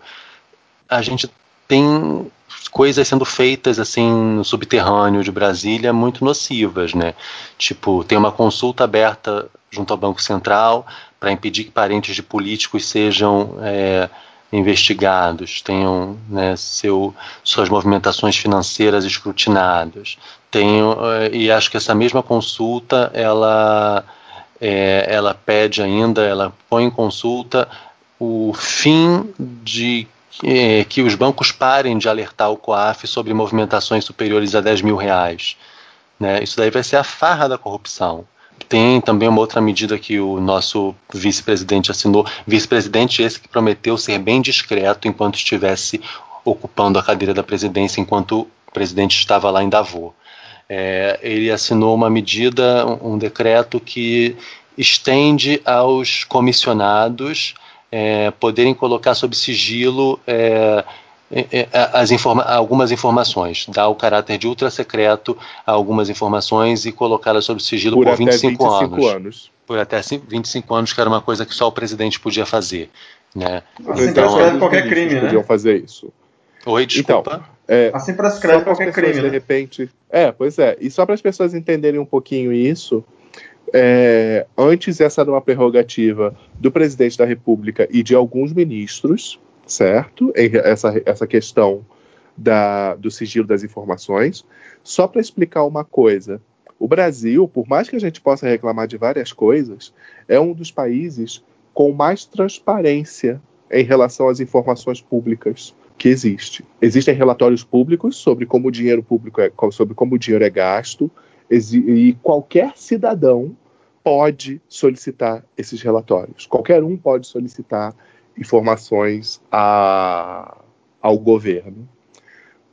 a gente tem coisas sendo feitas assim no subterrâneo de Brasília muito nocivas, né? Tipo, tem uma consulta aberta junto ao Banco Central para impedir que parentes de políticos sejam é, investigados, tenham né, seu, suas movimentações financeiras escrutinadas. Tenho, e acho que essa mesma consulta ela, é, ela pede ainda, ela põe em consulta o fim de é, que os bancos parem de alertar o COAF sobre movimentações superiores a 10 mil reais. Né? Isso daí vai ser a farra da corrupção. Tem também uma outra medida que o nosso vice-presidente assinou, vice-presidente esse que prometeu ser bem discreto enquanto estivesse ocupando a cadeira da presidência, enquanto o presidente estava lá em Davos. É, ele assinou uma medida, um decreto que estende aos comissionados é, poderem colocar sob sigilo é, as informa algumas informações, dar o caráter de ultra secreto a algumas informações e colocá-las sob sigilo por, por 25, 25 anos. anos. Por até 25 anos, que era uma coisa que só o presidente podia fazer. Né? Assim então, prescreve qualquer crime, né? Podiam fazer isso. Oi, desculpa. Então, é, assim prescreve qualquer crime, de né? repente. É, pois é. E só para as pessoas entenderem um pouquinho isso, é, antes essa era uma prerrogativa do presidente da República e de alguns ministros, certo? Essa, essa questão da, do sigilo das informações. Só para explicar uma coisa: o Brasil, por mais que a gente possa reclamar de várias coisas, é um dos países com mais transparência em relação às informações públicas que existe. Existem relatórios públicos sobre como o dinheiro público é, sobre como o dinheiro é gasto, e qualquer cidadão pode solicitar esses relatórios. Qualquer um pode solicitar informações a, ao governo.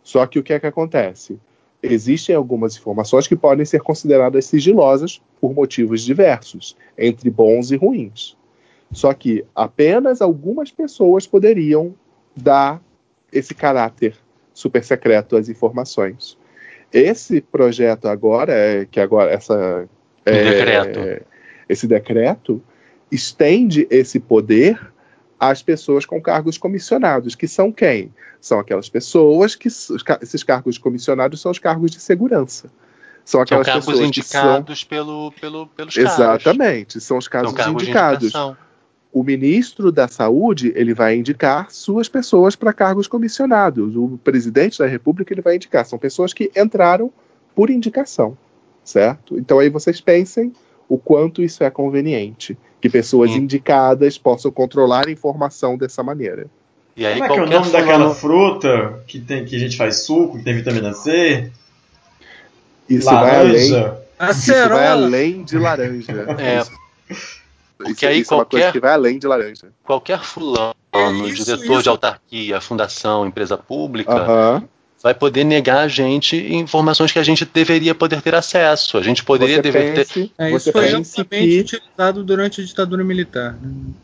Só que o que é que acontece? Existem algumas informações que podem ser consideradas sigilosas por motivos diversos, entre bons e ruins. Só que apenas algumas pessoas poderiam dar esse caráter super secreto às informações. Esse projeto agora, é, que agora essa é, decreto. esse decreto estende esse poder às pessoas com cargos comissionados, que são quem? São aquelas pessoas que esses cargos comissionados são os cargos de segurança. São aquelas são cargos pessoas indicados são... pelo, pelo, pelos Exatamente, são os cargos, são cargos indicados. o ministro da Saúde ele vai indicar suas pessoas para cargos comissionados. O presidente da República ele vai indicar. São pessoas que entraram por indicação, certo? Então aí vocês pensem o quanto isso é conveniente que pessoas Sim. indicadas possam controlar a informação dessa maneira. E aí, Como é que é o nome fulano... daquela fruta que, tem, que a gente faz suco, que tem vitamina C? Isso laranja. vai além. Isso vai além de laranja. É. Porque isso, aí isso qualquer, é uma coisa que vai além de laranja. Qualquer fulano, isso, diretor isso. de autarquia, fundação, empresa pública, uh -huh vai poder negar a gente informações que a gente deveria poder ter acesso. A gente poderia dever pense, ter. É, isso foi amplamente utilizado durante a ditadura militar.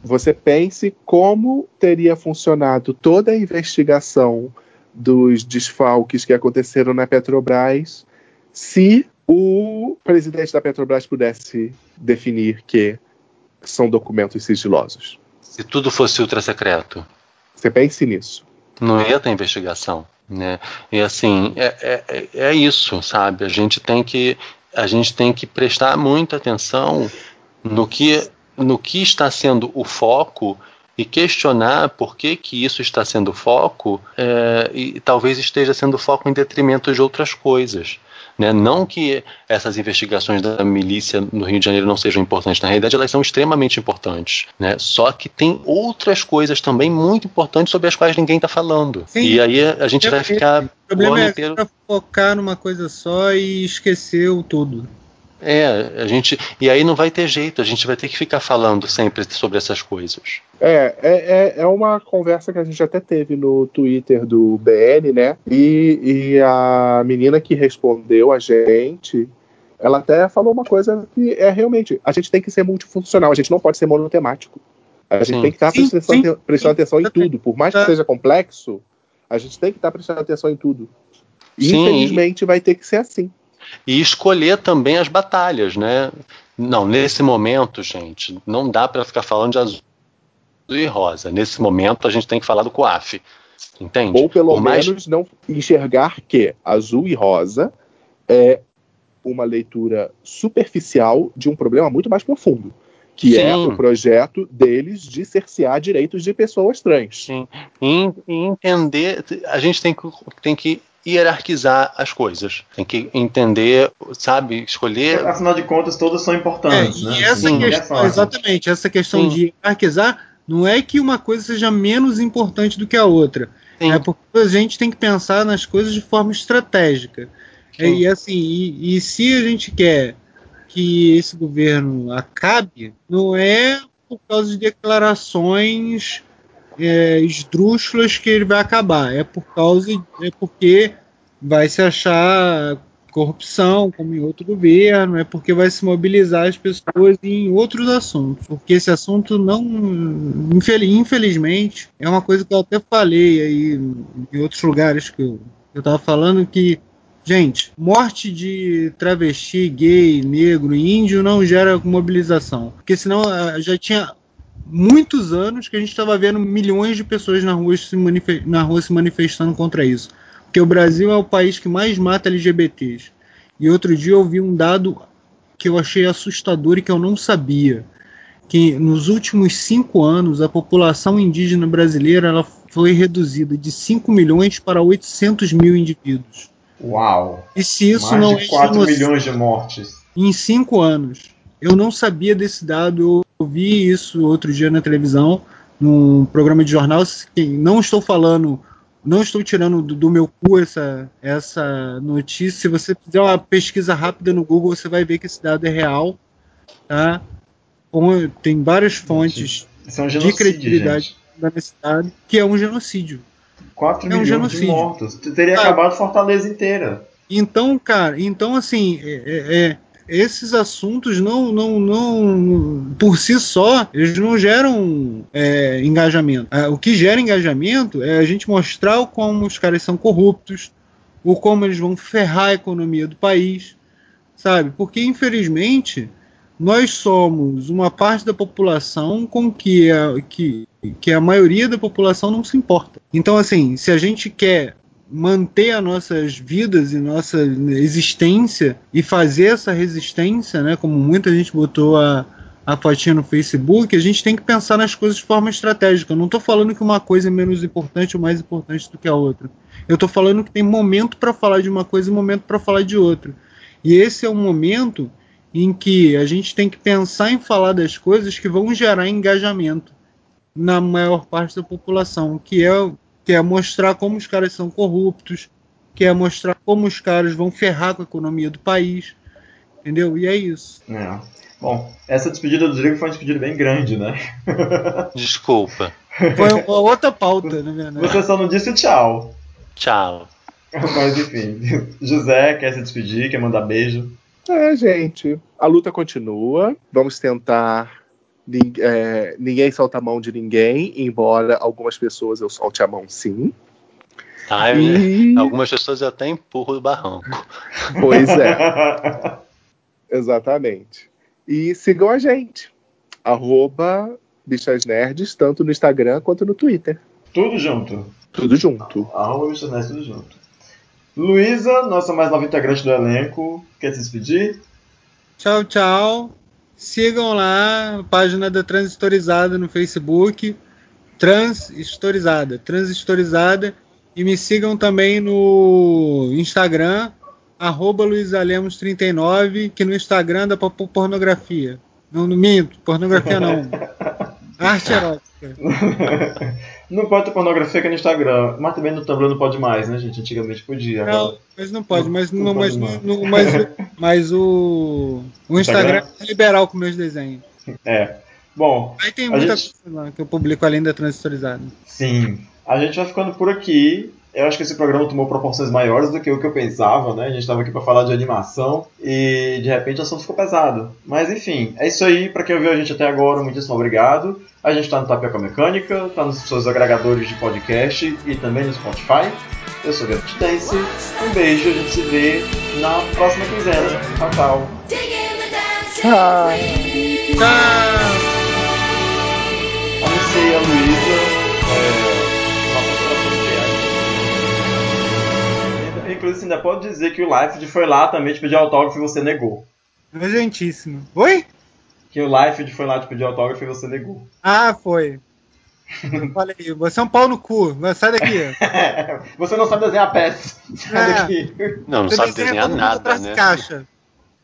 Você pense como teria funcionado toda a investigação dos desfalques que aconteceram na Petrobras se o presidente da Petrobras pudesse definir que são documentos sigilosos. Se tudo fosse ultra secreto. Você pense nisso. Não ia ter investigação. Né? E assim, é, é, é isso, sabe? A gente tem que a gente tem que prestar muita atenção no que, no que está sendo o foco e questionar por que, que isso está sendo foco é, e talvez esteja sendo foco em detrimento de outras coisas. Né? Não que essas investigações da milícia no Rio de Janeiro não sejam importantes, na realidade elas são extremamente importantes. Né? Só que tem outras coisas também muito importantes sobre as quais ninguém está falando. Sim. E aí a gente vai ficar. O problema é inteiro... focar numa coisa só e esquecer o tudo. É, a gente. E aí não vai ter jeito, a gente vai ter que ficar falando sempre sobre essas coisas. É, é, é, é uma conversa que a gente até teve no Twitter do BN, né? E, e a menina que respondeu a gente, ela até falou uma coisa que é realmente, a gente tem que ser multifuncional, a gente não pode ser monotemático. A gente sim. tem que estar prestando, sim, prestando atenção em tudo. Por mais que seja complexo, a gente tem que estar prestando atenção em tudo. E, infelizmente vai ter que ser assim e escolher também as batalhas, né? Não, nesse momento, gente, não dá para ficar falando de azul e rosa. Nesse momento, a gente tem que falar do COAF. Entende? Ou pelo Por menos mais... não enxergar que azul e rosa é uma leitura superficial de um problema muito mais profundo, que é Sim. é o projeto deles de cercear direitos de pessoas trans. Sim. E, entender, a gente tem que, tem que hierarquizar as coisas. Tem que entender, sabe, escolher. Afinal de contas, todas são importantes. É, né? E essa Sim, questão, é exatamente, essa questão Sim. de hierarquizar Não é que uma coisa seja menos importante do que a outra. Sim. É porque a gente tem que pensar nas coisas de forma estratégica. Sim. E assim, e, e se a gente quer que esse governo acabe, não é por causa de declarações é, esdrúxulas que ele vai acabar. É por causa, é porque vai se achar corrupção, como em outro governo, é porque vai se mobilizar as pessoas em outros assuntos. Porque esse assunto não, infelizmente, é uma coisa que eu até falei aí em outros lugares que eu, eu tava falando que Gente, morte de travesti, gay, negro índio não gera mobilização. Porque senão ah, já tinha muitos anos que a gente estava vendo milhões de pessoas na rua, se na rua se manifestando contra isso. Porque o Brasil é o país que mais mata LGBTs. E outro dia eu vi um dado que eu achei assustador e que eu não sabia. Que nos últimos cinco anos a população indígena brasileira ela foi reduzida de 5 milhões para 800 mil indivíduos. Uau! E se isso Mais não de é 4 genocídio milhões de mortes. em cinco anos. Eu não sabia desse dado, eu vi isso outro dia na televisão, num programa de jornal. Assim, Não estou falando, não estou tirando do, do meu cu essa, essa notícia. Se você fizer uma pesquisa rápida no Google, você vai ver que esse dado é real. Tá? Tem várias fontes é um de credibilidade gente. da nesse dado, que é um genocídio. 4 É um milhões genocídio. de mortos. Teria Ah. acabado Fortaleza inteira. Então, cara, então assim, é- é- é, esses assuntos não, não, não, por si só, eles não geram é, engajamento. Ah, O que gera engajamento é a gente mostrar como os caras são corruptos, o como eles vão ferrar a economia do país, sabe? Porque infelizmente nós somos uma parte da população com que a, que, que a maioria da população não se importa. Então, assim, se a gente quer manter as nossas vidas e nossa existência e fazer essa resistência, né, como muita gente botou a, a fotinha no Facebook, a gente tem que pensar nas coisas de forma estratégica. Eu não estou falando que uma coisa é menos importante ou mais importante do que a outra. Eu estou falando que tem momento para falar de uma coisa e momento para falar de outra. E esse é um momento em que a gente tem que pensar em falar das coisas que vão gerar engajamento na maior parte da população, que é, que é mostrar como os caras são corruptos, que é mostrar como os caras vão ferrar com a economia do país, entendeu? E é isso. É. Bom, essa despedida do Rodrigo foi uma despedida bem grande, né? Desculpa. Foi uma outra pauta, na verdade. Você só não disse tchau. Tchau. Mas enfim. José quer se despedir, quer mandar beijo. É, gente, a luta continua. Vamos tentar. É, ninguém solta a mão de ninguém, embora algumas pessoas eu solte a mão sim. Ai, E, Algumas pessoas eu até empurro do barranco. pois é, exatamente. E sigam a gente. Arroba Bichas Nerds, tanto no Instagram quanto no Twitter. Tudo junto. Tudo junto. Arroba Bichas Nerds, tudo junto. Luísa, nossa mais nova integrante do elenco, quer se despedir? Tchau, tchau. Sigam lá a página da Transistorizada no Facebook. Transistorizada. Transistorizada. E me sigam também no Instagram, arroba luisalemos39, que no Instagram dá pra pôr pornografia. Não, não minto, pornografia não. Arte erótica. não pode ter pornografia aqui no Instagram, mas também no Tumblr não pode mais, né, gente? Antigamente podia. Não, Agora... mas não pode, mas, Não não, mas, não. mas, o- mas o, o Instagram Instagram? é liberal com meus desenhos. É. Bom, Aí tem muita gente- coisa lá que eu publico além da transistorizada. Sim. A gente vai ficando por aqui. Eu acho que esse programa tomou proporções maiores do que o que eu pensava, né? A gente estava aqui para falar de animação e de repente o assunto ficou pesado. Mas enfim, é isso aí. Para quem ouviu a gente até agora, muitíssimo obrigado. A gente está no Tapioca Mecânica, está nos seus agregadores de podcast e também no Spotify. Eu sou o Gabriel Dance. Um beijo, a gente se vê na próxima quinzena. Tchau, tchau. Tchau. Tchau! Inclusive, você ainda pode dizer que o Life foi lá também te pedir autógrafo e você negou. Nojentíssimo. Oi? Que o Life foi lá te pedir autógrafo e você negou. Ah, foi. Falei, você é um pau no cu. Sai daqui. você não sabe desenhar pés. Sai É. daqui. Não, não Você sabe desenha desenhar nada, né? caixa.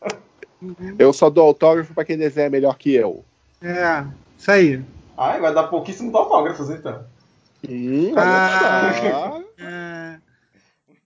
Eu só dou autógrafo pra quem desenha melhor que eu. É, isso aí. Ai, vai dar pouquíssimos autógrafos, então. Hum, Ah. olha só.